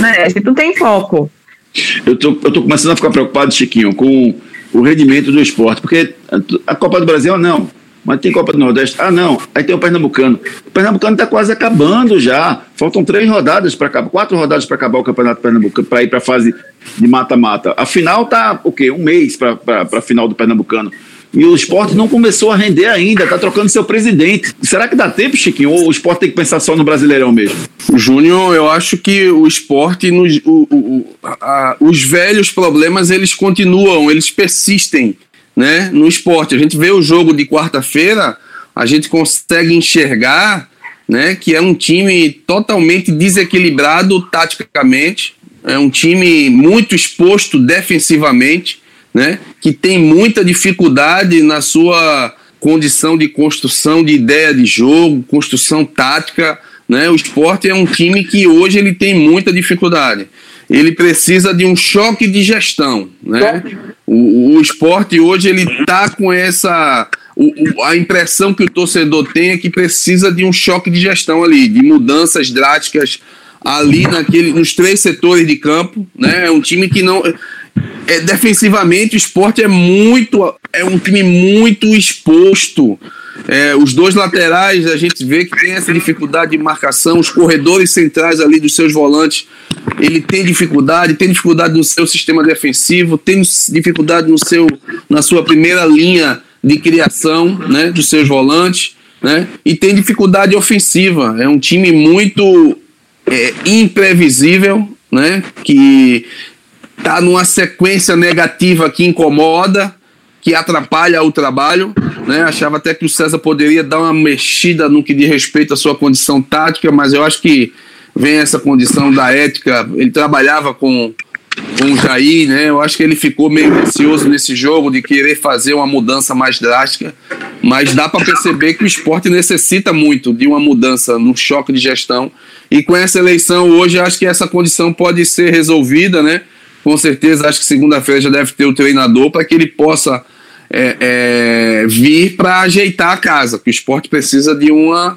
né? Se tu tem foco. Eu tô, eu tô começando a ficar preocupado, Chiquinho, com o rendimento do esporte, porque a Copa do Brasil, não. Mas tem Copa do Nordeste. Ah, não. Aí tem o Pernambucano. O Pernambucano está quase acabando já. Faltam três rodadas para acabar, quatro rodadas para acabar o Campeonato Pernambucano, para ir para a fase de mata-mata. A final tá o quê? Um mês para a final do Pernambucano. E o esporte não começou a render ainda, está trocando seu presidente. Será que dá tempo, Chiquinho? Ou o esporte tem que pensar só no Brasileirão mesmo? Júnior, eu acho que o esporte, nos, o, o, a, os velhos problemas, eles continuam, eles persistem né, no esporte. A gente vê o jogo de quarta-feira, a gente consegue enxergar né, que é um time totalmente desequilibrado taticamente, é um time muito exposto defensivamente, né, que tem muita dificuldade na sua condição de construção de ideia de jogo, construção tática. Né, o esporte é um time que hoje ele tem muita dificuldade ele precisa de um choque de gestão, né? O, o esporte hoje ele tá com essa o, a impressão que o torcedor tem é que precisa de um choque de gestão ali, de mudanças drásticas ali naquele, nos três setores de campo, né? É um time que não é, defensivamente o esporte é muito é um time muito exposto é, os dois laterais, a gente vê que tem essa dificuldade de marcação, os corredores centrais ali dos seus volantes, ele tem dificuldade, tem dificuldade no seu sistema defensivo, tem dificuldade no seu, na sua primeira linha de criação né, dos seus volantes, né, e tem dificuldade ofensiva. É um time muito é, imprevisível, né, que está numa sequência negativa que incomoda, que atrapalha o trabalho. Né? Achava até que o César poderia dar uma mexida no que diz respeito à sua condição tática, mas eu acho que vem essa condição da ética. Ele trabalhava com, com o Jair, né? Eu acho que ele ficou meio ansioso nesse jogo de querer fazer uma mudança mais drástica, mas dá para perceber que o esporte necessita muito de uma mudança no choque de gestão. E com essa eleição hoje, acho que essa condição pode ser resolvida, né? Com certeza, acho que segunda-feira já deve ter o treinador para que ele possa é, é, vir para ajeitar a casa, que o esporte precisa de uma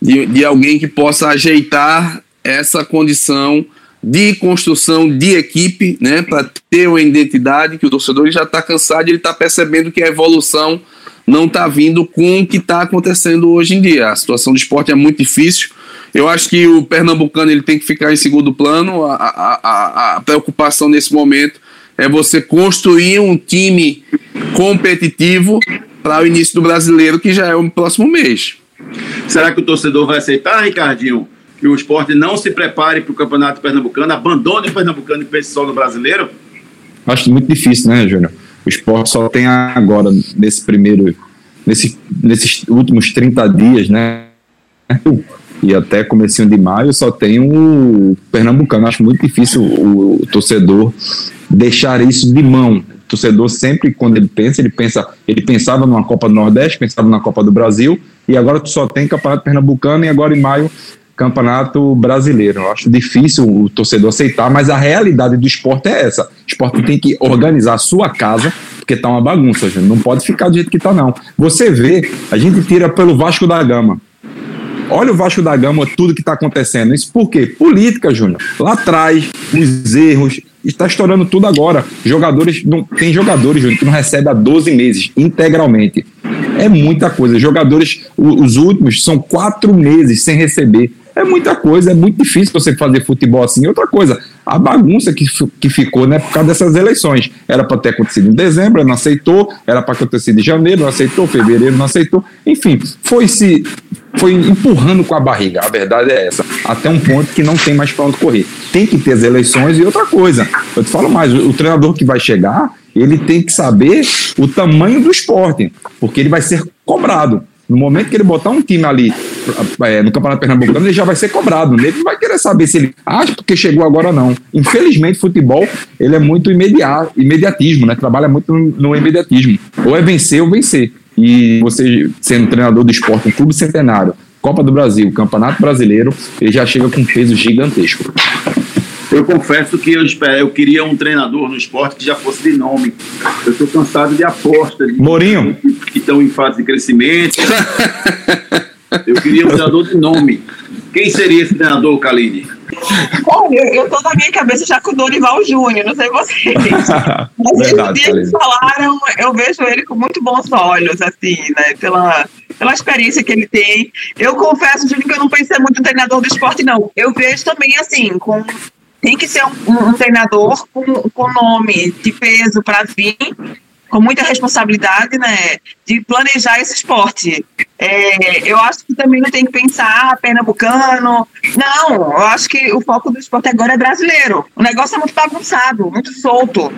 de, de alguém que possa ajeitar essa condição de construção de equipe, né, para ter uma identidade que o torcedor já está cansado, ele está percebendo que a evolução não está vindo com o que está acontecendo hoje em dia. A situação do esporte é muito difícil. Eu acho que o pernambucano ele tem que ficar em segundo plano. A, a, a, a preocupação nesse momento é você construir um time competitivo para o início do brasileiro, que já é o próximo mês. Será que o torcedor vai aceitar, Ricardinho, que o esporte não se prepare para o campeonato pernambucano, abandone o pernambucano e pense só no brasileiro? Acho muito difícil, né, Júnior? O esporte só tem agora, nesse primeiro, nesse, nesses últimos 30 dias, né? E até comecinho de maio só tem o Pernambucano. Acho muito difícil o, o torcedor deixar isso de mão. Torcedor sempre, quando ele pensa, ele pensa, ele pensava numa Copa do Nordeste, pensava na Copa do Brasil, e agora tu só tem Campeonato Pernambucano e agora em maio Campeonato Brasileiro. Eu acho difícil o torcedor aceitar, mas a realidade do esporte é essa. O esporte tem que organizar a sua casa, porque tá uma bagunça, gente. Não pode ficar do jeito que tá, não. Você vê, a gente tira pelo Vasco da Gama. Olha o Vasco da Gama, tudo que está acontecendo. Isso por quê? Política, Júnior. Lá atrás, os erros, está estourando tudo agora. Jogadores, não, tem jogadores, Júnior, que não recebem há 12 meses, integralmente. É muita coisa. Jogadores, os últimos, são quatro meses sem receber. É muita coisa, é muito difícil você fazer futebol assim. Outra coisa, a bagunça que, que ficou, né, por causa dessas eleições. Era para ter acontecido em dezembro, não aceitou, era para acontecer em janeiro, não aceitou, fevereiro, não aceitou. Enfim, foi se foi empurrando com a barriga. A verdade é essa. Até um ponto que não tem mais para onde correr. Tem que ter as eleições e outra coisa. Eu te falo mais, o, treinador que vai chegar, ele tem que saber o tamanho do esporte, porque ele vai ser cobrado. No momento que ele botar um time ali é, no Campeonato Pernambucano, ele já vai ser cobrado. Ele vai querer saber se ele acha porque chegou agora não. Infelizmente, futebol ele é muito imediato, imediatismo, né? Trabalha muito no imediatismo. Ou é vencer ou vencer. E você sendo treinador do esporte, um clube centenário, Copa do Brasil, Campeonato Brasileiro, ele já chega com um peso gigantesco. Eu confesso que eu, eu queria um treinador no esporte que já fosse de nome. Eu estou cansado de aposta. De Mourinho? Que, estão em fase de crescimento. <laughs> Eu queria um treinador de nome. Quem seria esse treinador, Kaline? Olha, eu, tô na minha cabeça já com o Dorival Júnior, não sei vocês. <laughs> Mas Verdade, desde que falaram, eu vejo ele com muito bons olhos, assim, né? Pela, pela experiência que ele tem. Eu confesso, Júnior, que eu não pensei muito no treinador do esporte, não. Eu vejo também, assim, com. Tem que ser um, um- um treinador com, com nome de peso para vir, com muita responsabilidade, né? De planejar esse esporte. É, eu acho que também não tem que pensar ah, pernambucano. Não, eu acho que o foco do esporte agora é brasileiro. O negócio é muito bagunçado, muito solto.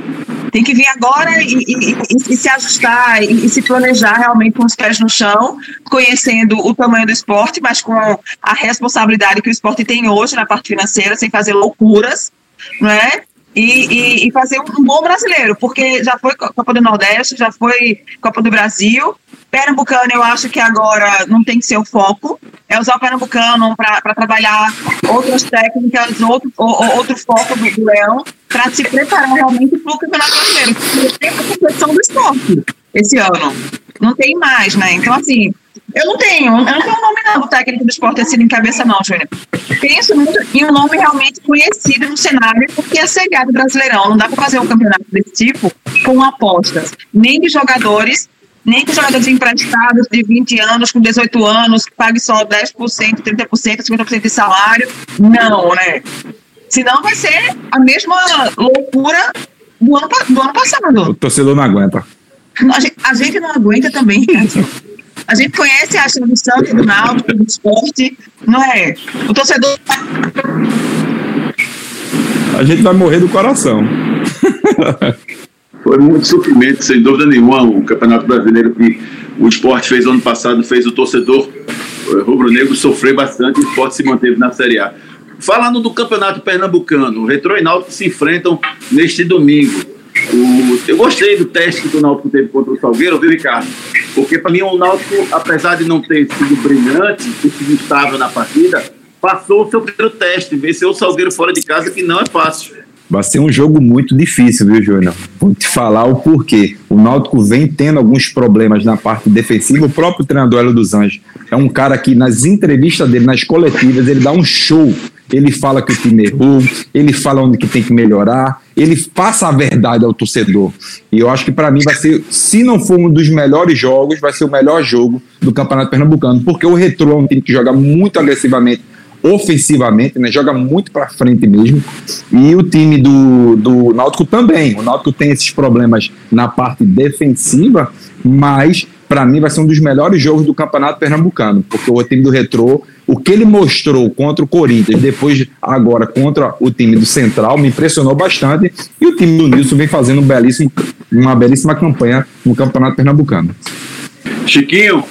Tem que vir agora e, e- e- e se ajustar e, e se planejar realmente com os pés no chão, conhecendo o tamanho do esporte, mas com a responsabilidade que o esporte tem hoje na parte financeira, sem fazer loucuras, não é? E, e- e fazer um, bom brasileiro, porque já foi Co- Copa do Nordeste, já foi Copa do Brasil. Pernambucano, eu acho que agora não tem que ser o foco, é usar o Pernambucano para trabalhar outras técnicas, outro, outro foco do, do Leão, para se preparar realmente para o Campeonato Brasileiro, porque tem a competição do esporte esse ano. Não tem mais, né? Então, assim, eu não tenho, eu não tenho um nome não técnico do esporte assim em cabeça, não, Júnior. Penso muito em um nome realmente conhecido no cenário, porque é cegado brasileirão. Não dá para fazer um campeonato desse tipo com apostas, nem de jogadores, nem com jogadores emprestados de 20 anos, com 18 anos, que pague só 10%, 30%, 50% de salário. Não, né? Senão vai ser a mesma loucura do ano, do ano O passado. torcedor não aguenta. A gente, a gente não aguenta também. A gente conhece a ação do Santos, do Náutico, do esporte, não é? O torcedor A gente vai morrer do coração. Foi muito sofrimento, sem dúvida nenhuma, o Campeonato Brasileiro que o esporte fez ano passado, fez o torcedor eh, rubro-negro sofrer bastante e o esporte se manteve na Série A. Falando do Campeonato Pernambucano, o Retrô e Náutico se enfrentam neste domingo. O- eu gostei do teste que o Náutico teve contra o Salgueiro, viu, Ricardo? Porque para mim o Náutico, apesar de não ter sido brilhante, ter sido estável na partida, passou o seu primeiro teste, venceu o Salgueiro fora de casa, que não é fácil. Vai ser um jogo muito difícil, viu, Júnior? Vou te falar o porquê. O Náutico vem tendo alguns problemas na parte defensiva. O próprio treinador Hélio dos Anjos é um cara que, nas entrevistas dele, nas coletivas, ele dá um show. Ele fala que o time errou, ele fala onde que tem que melhorar, ele passa a verdade ao torcedor. E eu acho que para mim vai ser, se não for um dos melhores jogos, vai ser o melhor jogo do Campeonato Pernambucano, porque o Retrô é um time que joga muito agressivamente ofensivamente, né? Joga muito para frente mesmo. E o time do, do Náutico também. O Náutico tem esses problemas na parte defensiva, mas para mim vai ser um dos melhores jogos do Campeonato Pernambucano, porque o time do Retrô, o que ele mostrou contra o Corinthians, depois agora contra o time do Central, me impressionou bastante. E o time do Nilson vem fazendo um belíssimo, uma belíssima campanha no Campeonato Pernambucano. Chiquinho,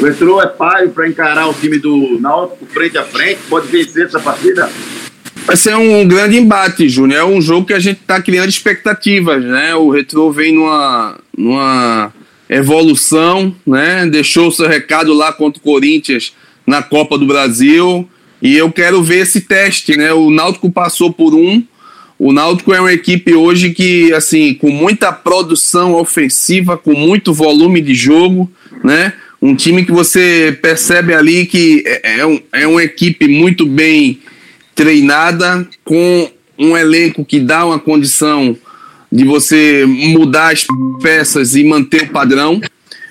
o Retrô é páreo para encarar o time do Náutico frente a frente, pode vencer essa partida? Vai ser um grande embate, Júnior. É um jogo que a gente está criando expectativas, né? O Retro vem numa, numa evolução, né? Deixou o seu recado lá contra o Corinthians na Copa do Brasil. E eu quero ver esse teste, né? O Náutico passou por um. O Náutico é uma equipe hoje que, assim, com muita produção ofensiva, com muito volume de jogo, né? Um time que você percebe ali que é, é, um, é uma equipe muito bem treinada, com um elenco que dá uma condição de você mudar as peças e manter o padrão.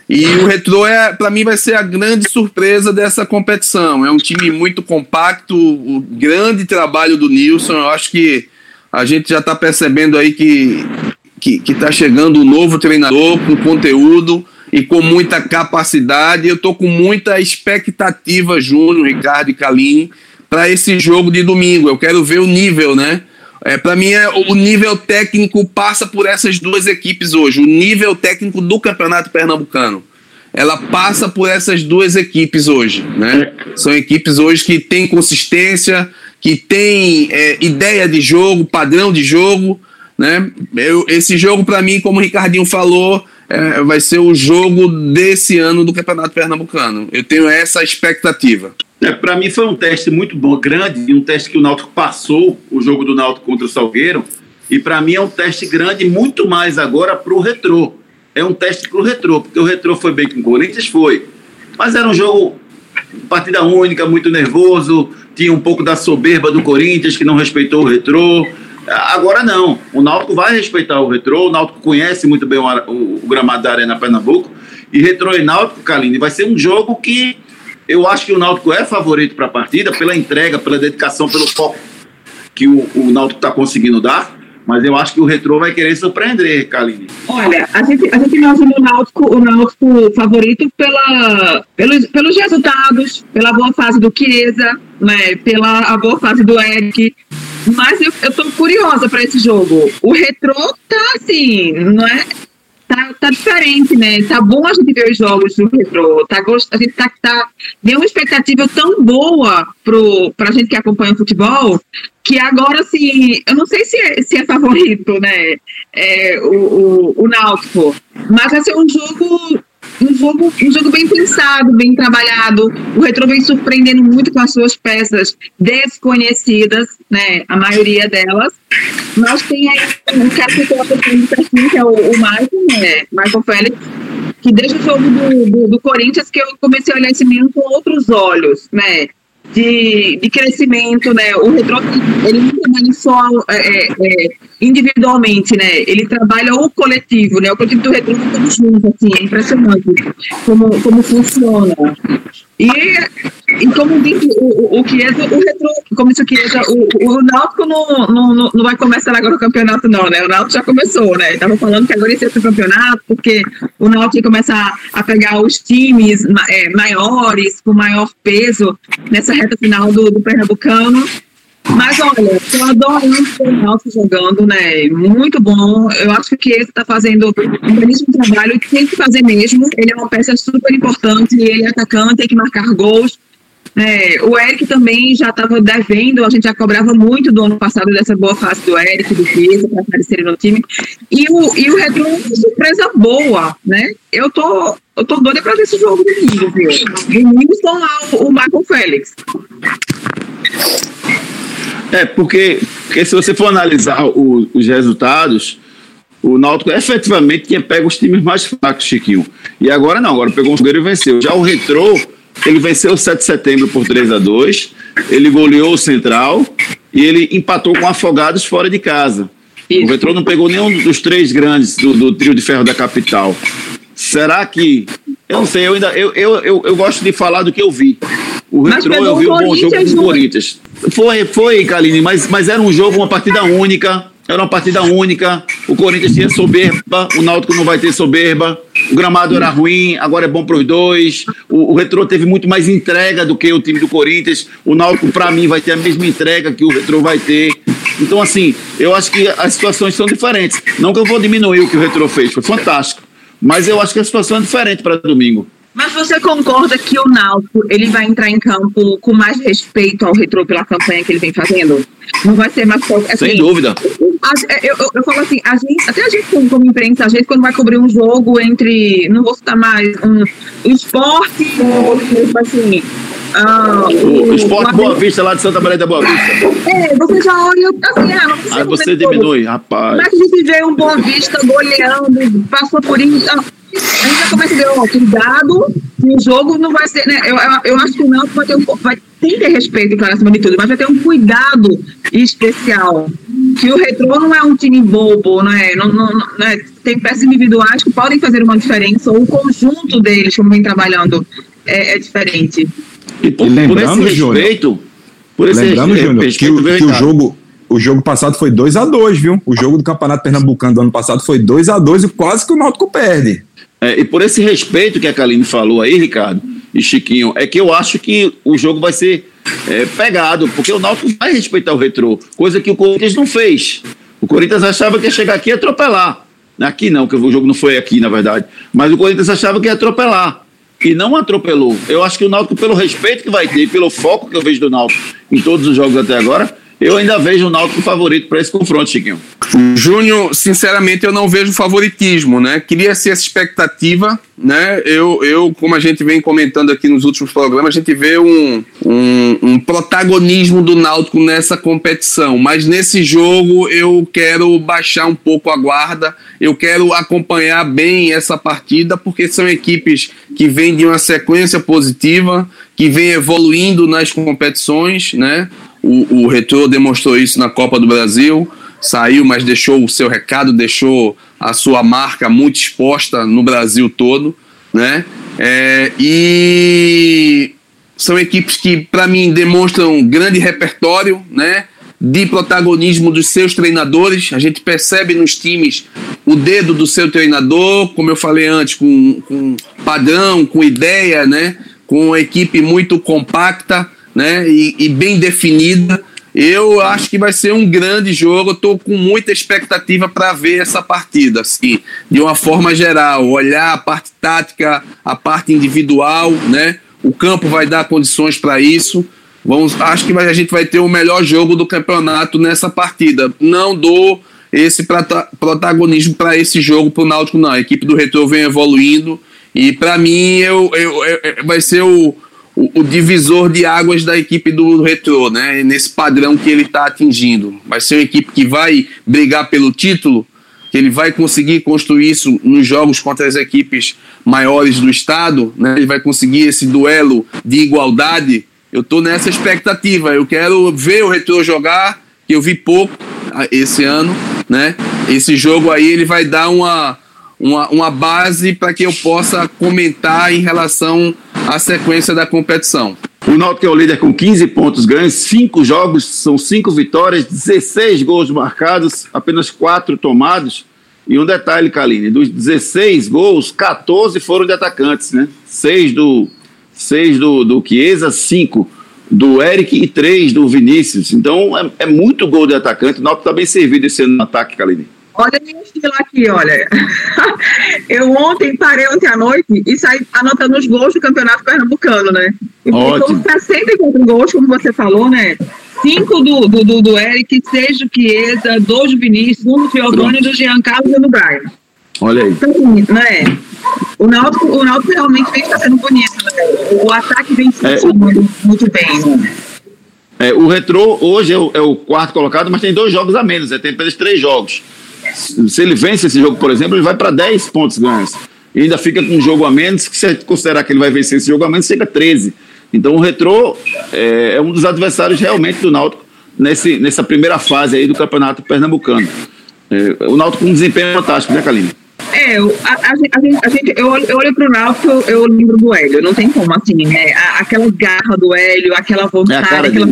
E o Retro é, para mim vai ser a grande surpresa dessa competição. É um time muito compacto, o grande trabalho do Nilson. Eu acho que a gente já está percebendo aí que que está chegando um novo treinador com conteúdo e com muita capacidade. Eu estou com muita expectativa, Júnior, Ricardo e Kaline, para esse jogo de domingo. Eu quero ver o nível, né? É, para mim, é, o nível técnico passa por essas duas equipes hoje. O nível técnico do Campeonato Pernambucano. Ela passa por essas duas equipes hoje, né? São equipes hoje que têm consistência, que têm é, ideia de jogo, padrão de jogo, né? Eu, esse jogo, para mim, como o Ricardinho falou, é, vai ser o jogo desse ano do Campeonato Pernambucano. Eu tenho essa expectativa. É, para mim foi um teste muito bom, grande, um teste que o Náutico passou, o jogo do Náutico contra o Salgueiro, e para mim é um teste grande, muito mais agora para o Retrô. é um teste para o Retrô, porque o Retrô foi bem com o Corinthians, foi. Mas era um jogo, partida única, muito nervoso, tinha um pouco da soberba do Corinthians, que não respeitou o Retrô. Agora não, o Náutico vai respeitar o Retrô, o Náutico conhece muito bem o, o, o gramado da Arena Pernambuco, e Retrô e Náutico, Kaline, vai ser um jogo que eu acho que o Náutico é favorito para a partida, pela entrega, pela dedicação, pelo foco que o, o Náutico está conseguindo dar, mas eu acho que o Retrô vai querer surpreender, Kaline. Olha, a gente, a gente imagina o Náutico, o Náutico favorito pela, pelos, pelos resultados, pela boa fase do Chiesa, né, pela a boa fase do Eric. Mas eu, eu curiosa para esse jogo. O Retrô tá assim, não é? Tá, tá diferente, né? Tá bom a gente ver os jogos do Retrô. Tá, a gente tá, tá, deu uma expectativa tão boa pro, pra gente que acompanha o futebol que agora, assim, eu não sei se é, se é favorito, né? É, o, o, o Náutico. Mas vai ser um jogo um jogo, um jogo bem pensado, bem trabalhado. O Retro vem surpreendendo muito com as suas peças desconhecidas, né? A maioria delas. Nós tem aí um cara que coloca assim, que é o, o Michael, né? Michael Félix, que desde o jogo do, do, do, Corinthians que eu comecei a olhar esse menino com outros olhos, né? De, de crescimento, né? O Retro, ele não trabalha só é, é, é individualmente, né? Ele trabalha o coletivo, né? O coletivo do Retro todos juntos, assim, é impressionante como, como funciona. E, e como disse o, o, Chiesa, o Retro, como disse o Chiesa, o, o Náutico não, não, não vai começar agora o campeonato, não, né? O Náutico já começou, né? Estava falando que agora ia ser o campeonato, porque o Náutico ia começar a pegar os times é, maiores, com maior peso nessa reta final do, do Pernambucano. Mas olha, estou adorando o Náutico jogando, né? Muito bom. Eu acho que ele está fazendo um belíssimo trabalho e tem que fazer mesmo. Ele é uma peça super importante, ele é atacante, tem que marcar gols. É, o Eric também já estava devendo, a gente já cobrava muito do ano passado dessa boa fase do Eric, do Pisa, para aparecerem no time. E o, e o Retro é surpresa boa, né? Eu tô, eu tô doida para ver esse jogo domingo, viu? Domingo estão lá o, o Michael Félix. É, porque, porque se você for analisar o, os resultados, o Náutico efetivamente tinha pego os times mais fracos, Chiquinho. E agora não, agora pegou um fogueiro e venceu. Já o Retrô, ele venceu o 7 de setembro por 3 a 2 ele goleou o Central e ele empatou com Afogados fora de casa. Isso. O Retrô não pegou nenhum dos três grandes do, do trio de ferro da capital. Será que. Eu não sei, eu ainda. Eu, eu, eu, eu gosto de falar do que eu vi. O Retrô eu vi um bom jogo com o Corinthians. Foi, foi, Kaline, mas, mas era um jogo, uma partida única. Era uma partida única. O Corinthians tinha soberba, o Náutico não vai ter soberba. O gramado era ruim, agora é bom para os dois. O, o Retrô teve muito mais entrega do que o time do Corinthians. O Náutico, para mim, vai ter a mesma entrega que o Retrô vai ter. Então, assim, eu acho que as situações são diferentes. Não que eu vou diminuir o que o Retrô fez, foi fantástico. Mas eu acho que a situação é diferente para domingo. Mas você concorda que o Náutico ele vai entrar em campo com mais respeito ao retrô pela campanha que ele vem fazendo? Não vai ser mais assim, Sem dúvida. A, eu, eu, eu, falo assim, a gente, até a gente como, como imprensa, a gente quando vai cobrir um jogo entre, não vou citar mais, um, esporte ou tipo assim, ah, o, o esporte Boa Vista lá de Santa Maria da Boa Vista. É, você já olha assim, ah, não Aí você diminui, rapaz. Mas a gente vê um Boa Vista goleando, passou por isso. A gente já começa a ver, ó, cuidado, o jogo não vai ser, né? Eu, eu, eu acho que o Náutico vai ter um vai tem que ter respeito, claro, acima de tudo, mas vai ter um cuidado especial. Que o Retrô não é um time bobo, não é? Não, não, não é? Tem peças individuais que podem fazer uma diferença, ou o conjunto deles, como vem trabalhando, é, é diferente. E por, e por esse respeito, por esse lembrando, respeito, Júnior, que, que o jogo o jogo passado foi 2 a 2 viu? O jogo do Campeonato Pernambucano do ano passado foi 2 a 2 e quase que o Náutico perde. É, e por esse respeito que a Kaline falou aí, Ricardo e Chiquinho, é que eu acho que o jogo vai ser é, pegado, porque o Náutico vai respeitar o retrô, coisa que o Corinthians não fez. O Corinthians achava que ia chegar aqui e atropelar. Aqui não, que o jogo não foi aqui, na verdade. Mas o Corinthians achava que ia atropelar. E não atropelou. Eu acho que o Náutico, pelo respeito que vai ter, pelo foco que eu vejo do Náutico em todos os jogos até agora, eu ainda vejo o Náutico favorito para esse confronto, Chiquinho. Júnior, sinceramente, eu não vejo favoritismo, né? Queria ser essa expectativa, né? Eu, eu, como a gente vem comentando aqui nos últimos programas, a gente vê um, um, um protagonismo do Náutico nessa competição, mas nesse jogo eu quero baixar um pouco a guarda, eu quero acompanhar bem essa partida, porque são equipes que vêm de uma sequência positiva, que vem evoluindo nas competições, né? O, o Retro demonstrou isso na Copa do Brasil, saiu, mas deixou o seu recado, deixou a sua marca muito exposta no Brasil todo, né? É, e são equipes que, para mim, demonstram grande repertório, né? De protagonismo dos seus treinadores. A gente percebe nos times o dedo do seu treinador, como eu falei antes, com, com padrão, com ideia, né? Com uma equipe muito compacta, né? E, e bem definida. Eu acho que vai ser um grande jogo. Tô com muita expectativa para ver essa partida, assim, de uma forma geral, olhar a parte tática, a parte individual, né? O campo vai dar condições para isso. Vamos, acho que a gente vai ter o melhor jogo do campeonato nessa partida. Não dou esse protagonismo para esse jogo para o Náutico, não. A equipe do Retro vem evoluindo e para mim eu, eu, eu, vai ser o, o, divisor de águas da equipe do Retro, né? Nesse padrão que ele está atingindo. Vai ser uma equipe que vai brigar pelo título, que ele vai conseguir construir isso nos jogos contra as equipes maiores do estado, né? Ele vai conseguir esse duelo de igualdade. Eu estou nessa expectativa. Eu quero ver o Retro jogar, que eu vi pouco ah, esse ano, né? Esse jogo aí ele vai dar uma uma, uma base para que eu possa comentar em relação à sequência da competição. O Náutico é o líder com 15 pontos ganhos, 5 jogos, são 5 vitórias, 16 gols marcados, apenas 4 tomados. E um detalhe, Kaline, dos 16 gols, 14 foram de atacantes, né? 6 do, 6 do, do Chiesa, 5 do Eric e 3 do Vinícius. Então é, é muito gol de atacante. O Náutico está bem servido esse ano no ataque, Kaline. Olha minha estilo aqui, olha. <laughs> Eu ontem parei ontem à noite e saí anotando os gols do Campeonato Pernambucano, né? E Ótimo. Então, 64 gols, como você falou, né? Cinco do, do, do, do Eric, seis do Chiesa, dois do Vinícius, um do Giovanni, do Jean Carlos e do Brian. Olha aí. Então, né? O Náutico, o Náutico realmente vem fazendo bonito. Né? O ataque vem funcionando é, muito bem. Né? É, o Retrô hoje é o, é o, quarto colocado, mas tem dois jogos a menos, é, tem apenas três jogos. Se ele vence esse jogo, por exemplo, ele vai para 10 pontos ganhos. E ainda fica com um jogo a menos, que se considerar que ele vai vencer esse jogo a menos, chega a 13. Então o Retrô é, é, um dos adversários realmente do Náutico nesse, nessa primeira fase aí do Campeonato Pernambucano. É, o Náutico com um desempenho fantástico, né, Kaline? É, a, a, a, gente, eu, eu olho pro Náutico, eu, eu lembro do Hélio, não tem como, assim, né? aquela garra do Hélio, aquela vontade, é a aquela...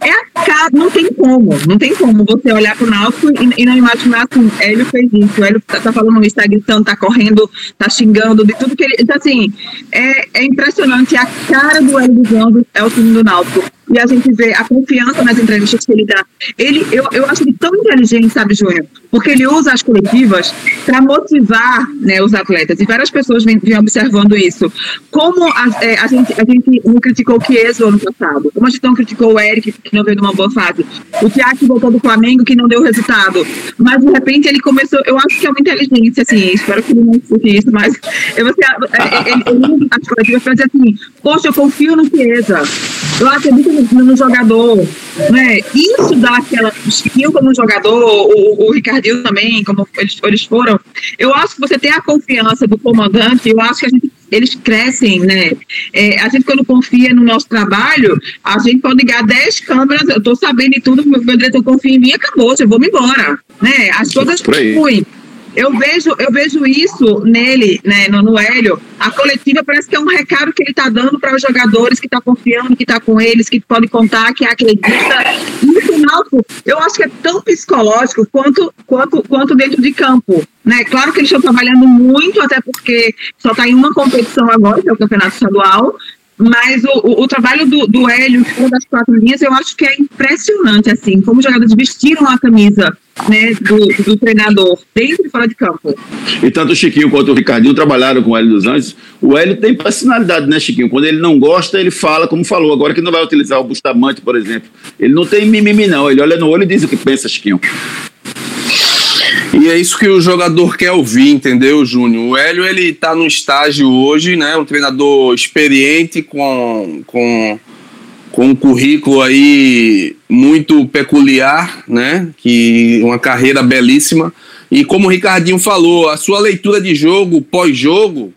É a cara, não tem como, não tem como você olhar pro Náutico e, e não imaginar assim, Hélio fez isso, o Hélio tá, tá falando isso, tá gritando, tá correndo, tá xingando, de tudo que ele... Então, assim, é, é impressionante, a cara do Hélio dos Anjos é o time do Náutico e a gente vê a confiança nas entrevistas que ele dá. Ele, eu, eu acho ele tão inteligente, sabe, Júnior? Porque ele usa as coletivas para motivar né, os atletas. E várias pessoas vêm, vêm observando isso. Como a, é, a, gente, a gente não criticou o Chiesa ano passado, como a gente não criticou o Eric, que não veio numa boa fase, o Thiago voltou do Flamengo, que não deu resultado. Mas, de repente, ele começou. Eu acho que é uma inteligência, assim, espero que ele não escute isso, mas eu, ele, ele usa as coletivas para dizer assim: Poxa, eu confio no Chiesa. Eu acredito no, no jogador, né? Isso dá aquela. Chiquinho como jogador, o, o Ricardinho também, como eles, eles foram. Eu acho que você tem a confiança do comandante, eu acho que a gente eles crescem, né? É, a gente, quando confia no nosso trabalho, a gente pode ligar 10 câmeras, eu estou sabendo de tudo, meu diretor confia em mim, acabou, eu vou me embora. Né? As coisas fluem. Eu vejo, eu vejo isso nele, né, no, no Hélio. A coletiva parece que é um recado que ele está dando para os jogadores que está confiando, que está com eles, que pode contar, que acredita. No final, eu acho que é tão psicológico quanto, quanto, quanto dentro de campo. Né? Claro que eles estão trabalhando muito, até porque só está em uma competição agora, que é o Campeonato Estadual, mas o, o, o, trabalho do, do Hélio, das quatro linhas, eu acho que é impressionante, assim, como os jogadores vestiram a camisa né, do, do treinador, dentro e fora de campo. E tanto o Chiquinho quanto o Ricardinho trabalharam com o Hélio dos Anjos. O Hélio tem personalidade, né, Chiquinho? Quando ele não gosta, ele fala, como falou. Agora que não vai utilizar o Bustamante, por exemplo. Ele não tem mimimi, não. Ele olha no olho e diz o que pensa, Chiquinho. E é isso que o jogador quer ouvir, entendeu, Júnior? O Hélio, ele tá no estágio hoje, né? Um treinador experiente com, com, com um currículo aí muito peculiar, né? Que uma carreira belíssima. E como o Ricardinho falou, a sua leitura de jogo, pós-jogo,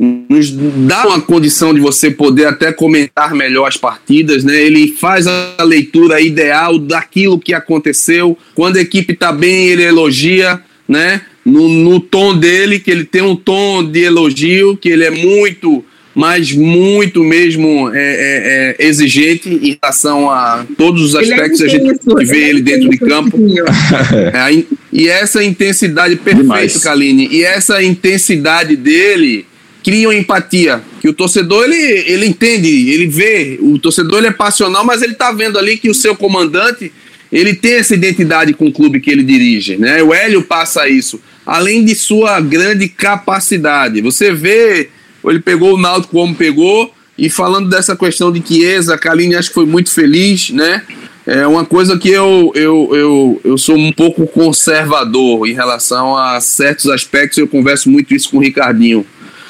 nos dá uma condição de você poder até comentar melhor as partidas, né? Ele faz a leitura ideal daquilo que aconteceu. Quando a equipe está bem, ele elogia, né? No, no, tom dele, que ele tem um tom de elogio, que ele é muito, mas muito mesmo é, é, é exigente em relação a todos os aspectos que a gente vê ele dentro de campo. <laughs> É, e essa intensidade perfeita, Kaline, e essa intensidade dele criam empatia. Que o torcedor ele, ele entende, ele vê. O torcedor ele é passional, mas ele está vendo ali que o seu comandante ele tem essa identidade com o clube que ele dirige. Né? O Hélio passa isso. Além de sua grande capacidade. Você vê, ele pegou o Náutico como pegou. E falando dessa questão de Chiesa, a Kaline acho que foi muito feliz, né? É uma coisa que eu, eu, eu, eu sou um pouco conservador em relação a certos aspectos. Eu converso muito isso com o Ricardinho.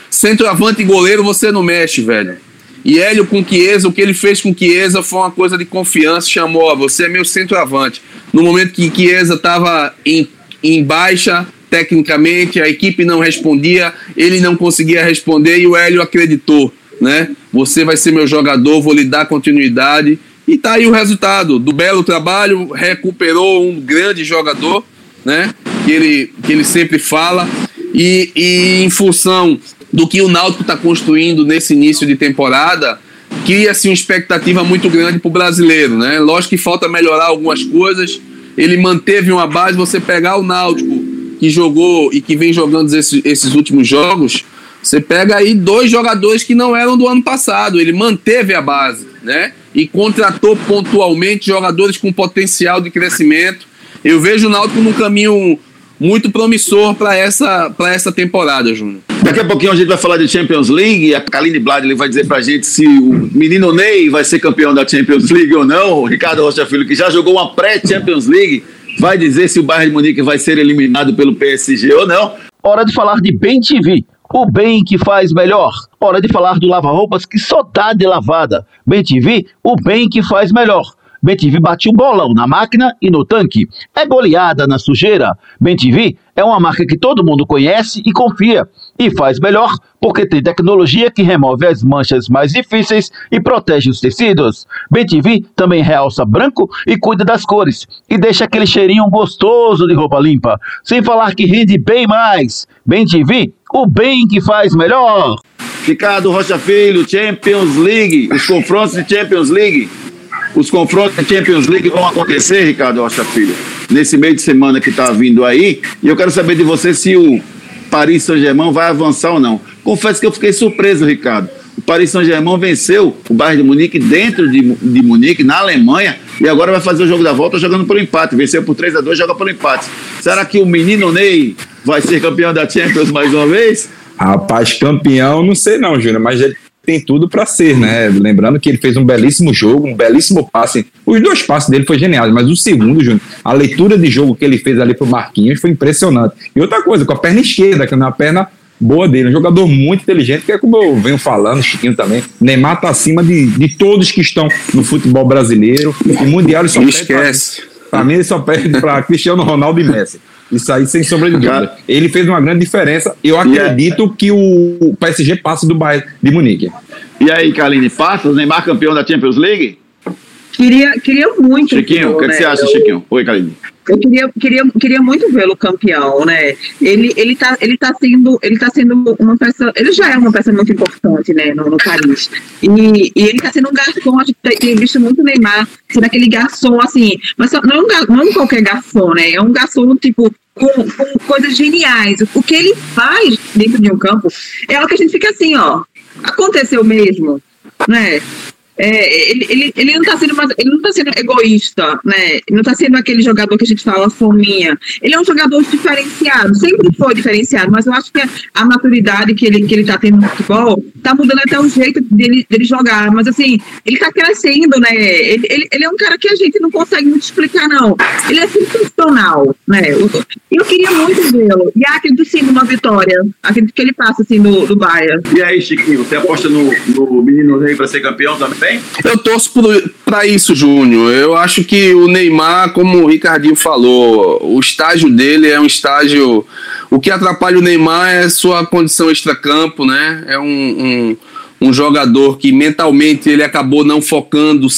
Centroavante e goleiro você não mexe, velho. E Hélio com Chiesa, o que ele fez com Chiesa foi uma coisa de confiança, chamou, ó, você é meu centroavante. No momento que Chiesa estava em, em baixa, tecnicamente, a equipe não respondia, ele não conseguia responder e o Hélio acreditou, né? Você vai ser meu jogador, vou lhe dar continuidade. E tá aí o resultado do belo trabalho, recuperou um grande jogador, né? Que ele, que ele sempre fala. E, e em função do que o Náutico está construindo nesse início de temporada, cria-se uma expectativa muito grande para o brasileiro, né? Lógico que falta melhorar algumas coisas. Ele manteve uma base. Você pegar o Náutico que jogou e que vem jogando esses, esses últimos jogos, você pega aí dois jogadores que não eram do ano passado. Ele manteve a base, né? E contratou pontualmente jogadores com potencial de crescimento. Eu vejo o Náutico num caminho muito promissor para essa, essa temporada, Júnior. Daqui a pouquinho a gente vai falar de Champions League. A Kaline Blad vai dizer pra gente se o menino Ney vai ser campeão da Champions League ou não. O Ricardo Rocha Filho, que já jogou uma pré-Champions League, vai dizer se o Bayern de Munique vai ser eliminado pelo PSG ou não. Hora de falar de Bem TV. O bem que faz melhor. Hora de falar do lava-roupas que só dá de lavada. Bem TV, o bem que faz melhor. BenTV bate o bolão na máquina e no tanque. É goleada na sujeira. BenTV é uma marca que todo mundo conhece e confia. E faz melhor porque tem tecnologia que remove as manchas mais difíceis e protege os tecidos. BenTV também realça branco e cuida das cores. E deixa aquele cheirinho gostoso de roupa limpa. Sem falar que rende bem mais. BenTV, o bem que faz melhor. Ricardo Rocha Filho, Champions League. Os confrontos de Champions League. Os confrontos da Champions League vão acontecer, Ricardo Rocha Filho, nesse meio de semana que está vindo aí. E eu quero saber de você se o Paris Saint-Germain vai avançar ou não. Confesso que eu fiquei surpreso, Ricardo. O Paris Saint-Germain venceu o Bayern de Munique dentro de, de Munique, na Alemanha, e agora vai fazer o jogo da volta jogando pelo empate. Venceu por 3 a 2 joga pelo empate. Será que o menino Ney vai ser campeão da Champions mais uma vez? Rapaz, campeão, não sei não, Júnior, mas ele tem tudo para ser, né? Lembrando que ele fez um belíssimo jogo, um belíssimo passe. Os dois passes dele foi geniais, mas o segundo, Júnior, a leitura de jogo que ele fez ali pro Marquinhos foi impressionante. E outra coisa, com a perna esquerda, que é uma perna boa dele, um jogador muito inteligente, que é como eu venho falando, Chiquinho também. Neymar tá acima de, de todos que estão no futebol brasileiro. O Mundial ele só esquece. Pra, pra mim, ele só perde para Cristiano Ronaldo e Messi. Isso aí, sem sombra de dúvida. Ele fez uma grande diferença. Eu acredito yeah. que o PSG passa do Bayern de Munique. E aí, Kaline, passa? O Neymar campeão da Champions League? Queria, queria muito. Chiquinho, o que, né? que, você acha, Chiquinho? Oi, Kaline. Eu queria, queria, queria muito vê-lo campeão, né? Ele, ele, tá, ele, tá sendo, ele tá sendo uma peça. Ele já é uma peça muito importante, né, no, no Paris. E, e ele tá sendo um garçom, a gente tem visto muito Neymar sendo aquele garçom, assim, mas não, é não qualquer garçom, né? É um garçom, tipo, com, com coisas geniais. O que ele faz dentro de um campo é algo que a gente fica assim, ó. Aconteceu mesmo, né? É, ele, ele, ele não está sendo mais- ele não tá sendo egoísta, né? Não está sendo aquele jogador que a gente fala fominha. Ele é um jogador diferenciado, sempre foi diferenciado, mas eu acho que a maturidade que ele que ele está tendo no futebol está mudando até o jeito dele, dele jogar. Mas assim, ele está crescendo, né? Ele, ele, ele é um cara que a gente não consegue muito explicar, não. Ele é sensacional, né? Eu, eu queria muito vê-lo. E acredito sim numa vitória. Acredito que ele passa assim do, do Bayern. E aí, Chiquinho, você aposta no, no menino rei para ser campeão também? Eu torço pra isso, Júnior. Eu acho que o Neymar, como o Ricardinho falou, o estágio dele é um estágio. O que atrapalha o Neymar é sua condição extracampo, né? É um, um, um jogador que mentalmente ele acabou não focando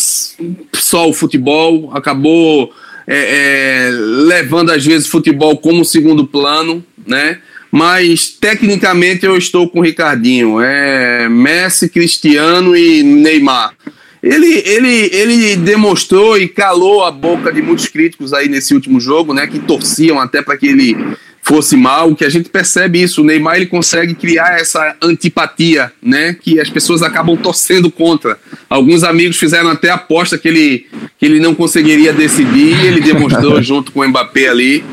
só o futebol, acabou é, é, levando às vezes o futebol como segundo plano, né? Mas tecnicamente eu estou com o Ricardinho. É Messi, Cristiano e Neymar. Ele, ele, ele demonstrou e calou a boca de muitos críticos aí nesse último jogo, né? Que torciam até para que ele fosse mal. Que a gente percebe isso. O Neymar ele consegue criar essa antipatia, né? Que as pessoas acabam torcendo contra. Alguns amigos fizeram até aposta que ele, que ele não conseguiria decidir. Ele demonstrou <laughs> junto com o Mbappé ali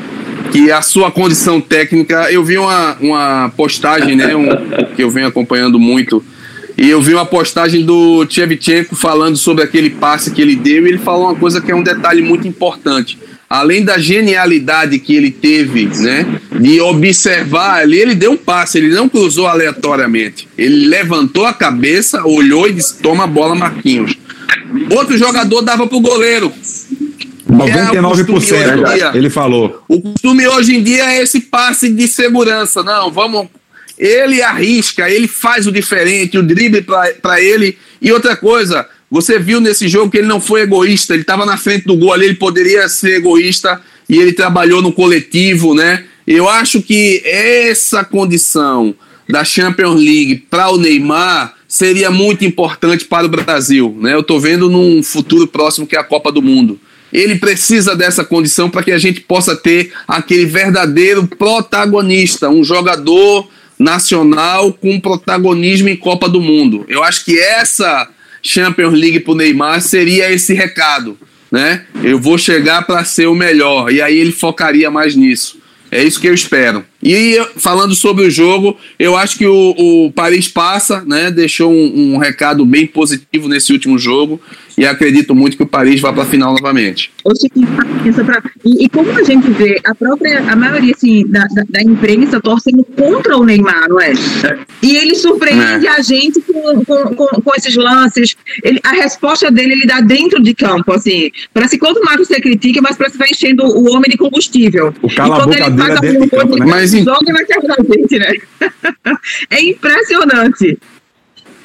que a sua condição técnica. Eu vi uma, uma postagem, né? Um, que eu venho acompanhando muito. E eu vi uma postagem do Tchevchenko falando sobre aquele passe que ele deu, e ele falou uma coisa que é um detalhe muito importante. Além da genialidade que ele teve, né, de observar ali, ele deu um passe, ele não cruzou aleatoriamente. Ele levantou a cabeça, olhou e disse: "Toma a bola, Marquinhos". Outro jogador dava pro goleiro. 99%. dia. ele falou. O costume hoje em dia é esse passe de segurança. Não, vamos. Ele arrisca, ele faz o diferente, o drible para ele. E outra coisa, você viu nesse jogo que ele não foi egoísta, ele estava na frente do gol ali, ele poderia ser egoísta e ele trabalhou no coletivo, né? Eu acho que essa condição da Champions League para o Neymar seria muito importante para o Brasil, né? Eu estou vendo num futuro próximo que é a Copa do Mundo. Ele precisa dessa condição para que a gente possa ter aquele verdadeiro protagonista, um jogador nacional com protagonismo em Copa do Mundo. Eu acho que essa Champions League para o Neymar seria esse recado, né? Eu vou chegar para ser o melhor e aí ele focaria mais nisso. É isso que eu espero. E falando sobre o jogo, eu acho que o, o Paris passa, né? Deixou um, um recado bem positivo nesse último jogo e acredito muito que o Paris vá para a final novamente. Ô, Chiquinho, pensa pra- E, e como a gente vê, a própria, a maioria assim, da, da, da imprensa torcendo contra o Neymar, não é? E ele surpreende a gente com, com, com, com esses lances. Ele, a resposta dele ele dá dentro de campo, assim. Parece que quanto mais você critica, mais parece que vai enchendo o homem de combustível. O cala E a quando boca ele dele faz é dentro de campo, né? Mas em- joga na cara da gente, né? <laughs> é impressionante.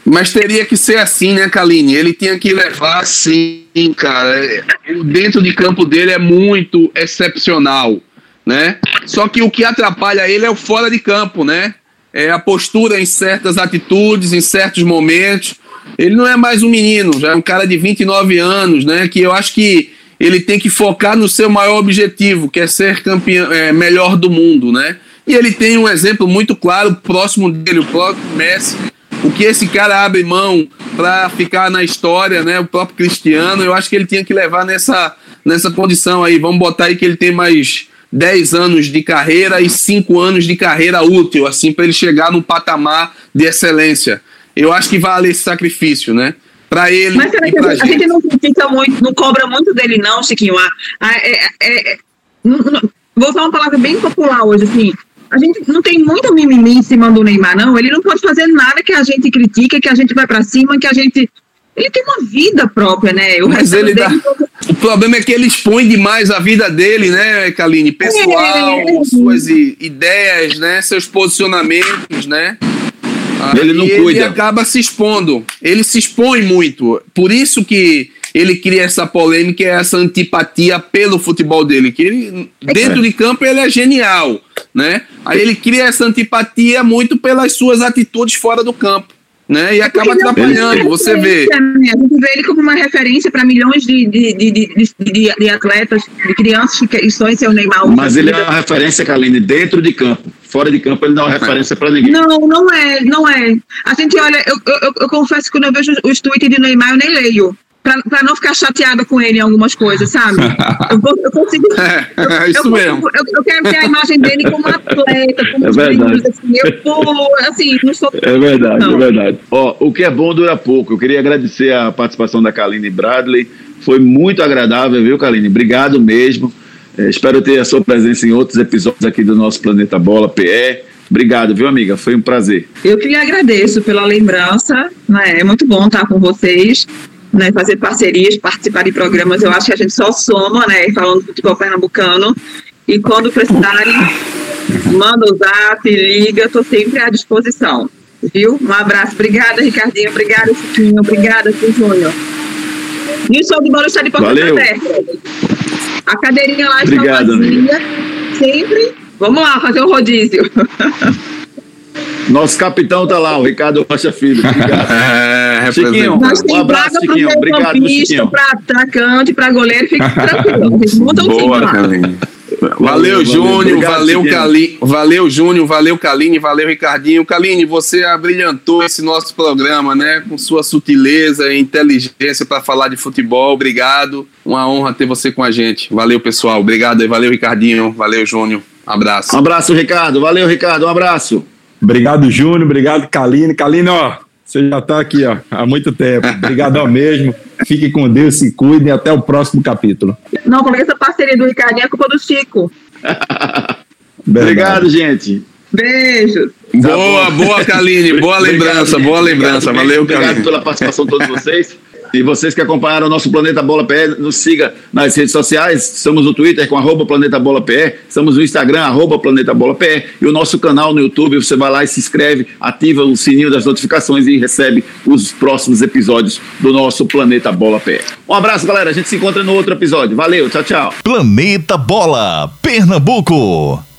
Mas teria que ser assim, né, Kaline? Ele tinha que levar sim, cara. É, O dentro de campo dele é muito excepcional, né? Só que o que atrapalha ele é o fora de campo, né? É a postura em certas atitudes, em certos momentos. Ele não é mais um menino, já é um cara de 29 anos, né? Que eu acho que ele tem que focar no seu maior objetivo, que é ser campeão, é, melhor do mundo, né? E ele tem um exemplo muito claro próximo dele, o próprio Messi, o que esse cara abre mão para ficar na história, né? O próprio Cristiano, eu acho que ele tinha que levar nessa, nessa condição aí. Vamos botar aí que ele tem mais 10 anos de carreira e 5 anos de carreira útil, assim, para ele chegar num patamar de excelência. Eu acho que vale esse sacrifício, né? Para ele Mas será que a gente, gente não critica muito, não cobra muito dele, não, Chiquinho? Ah, ah, é- é- é- não- não- vou usar uma palavra bem popular hoje, assim. A gente não tem muito mimimi em cima do Neymar, não. Ele não pode fazer nada que a gente critica, que a gente vai pra cima, que a gente. Ele tem uma vida própria, né? O Mas resultado ele dá. dele- O problema é que ele expõe demais a vida dele, né, Kaline? Pessoal, É. suas ideias, né? Seus posicionamentos, né? Ah, Ele não cuida. Ele acaba se expondo. Ele se expõe muito. Por isso que ele cria essa polêmica e essa antipatia pelo futebol dele. Que ele, dentro de campo, ele é genial, né? Aí ele cria essa antipatia muito pelas suas atitudes fora do campo. Né? E acaba Porque ele é uma atrapalhando, você vê. né? A gente vê ele como uma referência para milhões de, de, de, de, de- de atletas, de crianças que sonham ser o Neymar. Mas ele é uma referência, Kaline, dentro de campo. fora de campo ele não é referência para ninguém. Não, não é, não é. A gente olha, eu, eu, eu confesso que quando eu vejo os tweets de Neymar, eu nem leio. Pra não ficar chateada com ele em algumas coisas, sabe? Eu, vou- eu consigo. Eu, <laughs> É, isso eu, mesmo. Eu, eu quero ter a imagem dele como <laughs> atleta, como É os verdade. assim. Eu pulo, assim, não sou. É verdade, Não. é verdade. Ó, o que é bom dura pouco. Eu queria agradecer a participação da Kaline Bradley. Foi muito agradável, viu, Kaline? Obrigado mesmo. É, espero ter a sua presença em outros episódios aqui do nosso Planeta Bola PE. Obrigado, viu, amiga? Foi um prazer. Eu que lhe agradeço pela lembrança, né? É muito bom estar com vocês, né? Fazer parcerias, participar de programas. Eu acho que a gente só soma, né? Falando do futebol pernambucano. E quando precisarem, manda o zap, liga, estou sempre à disposição. Viu? Um abraço. Obrigada, Ricardinho. Obrigada, Chiquinho. Obrigada, Júnior. E o show de bola está de porta Valeu. aberta. A cadeirinha lá Obrigado, está vazia. Sempre. Vamos lá, fazer o rodízio. <laughs> Nosso capitão tá lá, o Ricardo Rocha Filho. Obrigado. <laughs> É, Chiquinho, Um tem abraço, Chiquinho. para Obrigado, Chiquinho. para atacante, para goleiro, fique tranquilo. <laughs> Time lá. Kaline. Valeu, valeu. Júnior. Valeu. Cali... valeu, Júnior. Valeu, Kaline. Valeu, Ricardinho. Kaline, você abrilhantou esse nosso programa, né? Com sua sutileza e inteligência para falar de futebol. Obrigado. Uma honra ter você com a gente. Valeu, pessoal. Obrigado aí. Valeu, Ricardinho. Valeu, Júnior. Abraço. Um abraço, Ricardo. Valeu, Ricardo. Um abraço. Obrigado, Júnior. Obrigado, Kaline. Kaline, ó, você já tá aqui ó, há muito tempo. Obrigadão <laughs> mesmo. Fique com Deus, se cuide e até o próximo capítulo. Não, porque essa parceria do Ricardinho é culpa do Chico. <laughs> Obrigado, gente. Beijo. Boa, boa, Kaline. Boa lembrança, Obrigado, boa lembrança. Obrigado, Valeu, Obrigado Kaline. pela participação de todos vocês. <laughs> E vocês que acompanharam o nosso Planeta Bola PE, nos siga nas redes sociais. Estamos no Twitter com arroba Planeta Bola PE, estamos no Instagram, arroba Planeta Bola PE, e o nosso canal no YouTube. Você vai lá e se inscreve, ativa o sininho das notificações e recebe os próximos episódios do nosso Planeta Bola PE. Um abraço, galera. A gente se encontra no outro episódio. Valeu, tchau, tchau. Planeta Bola, Pernambuco.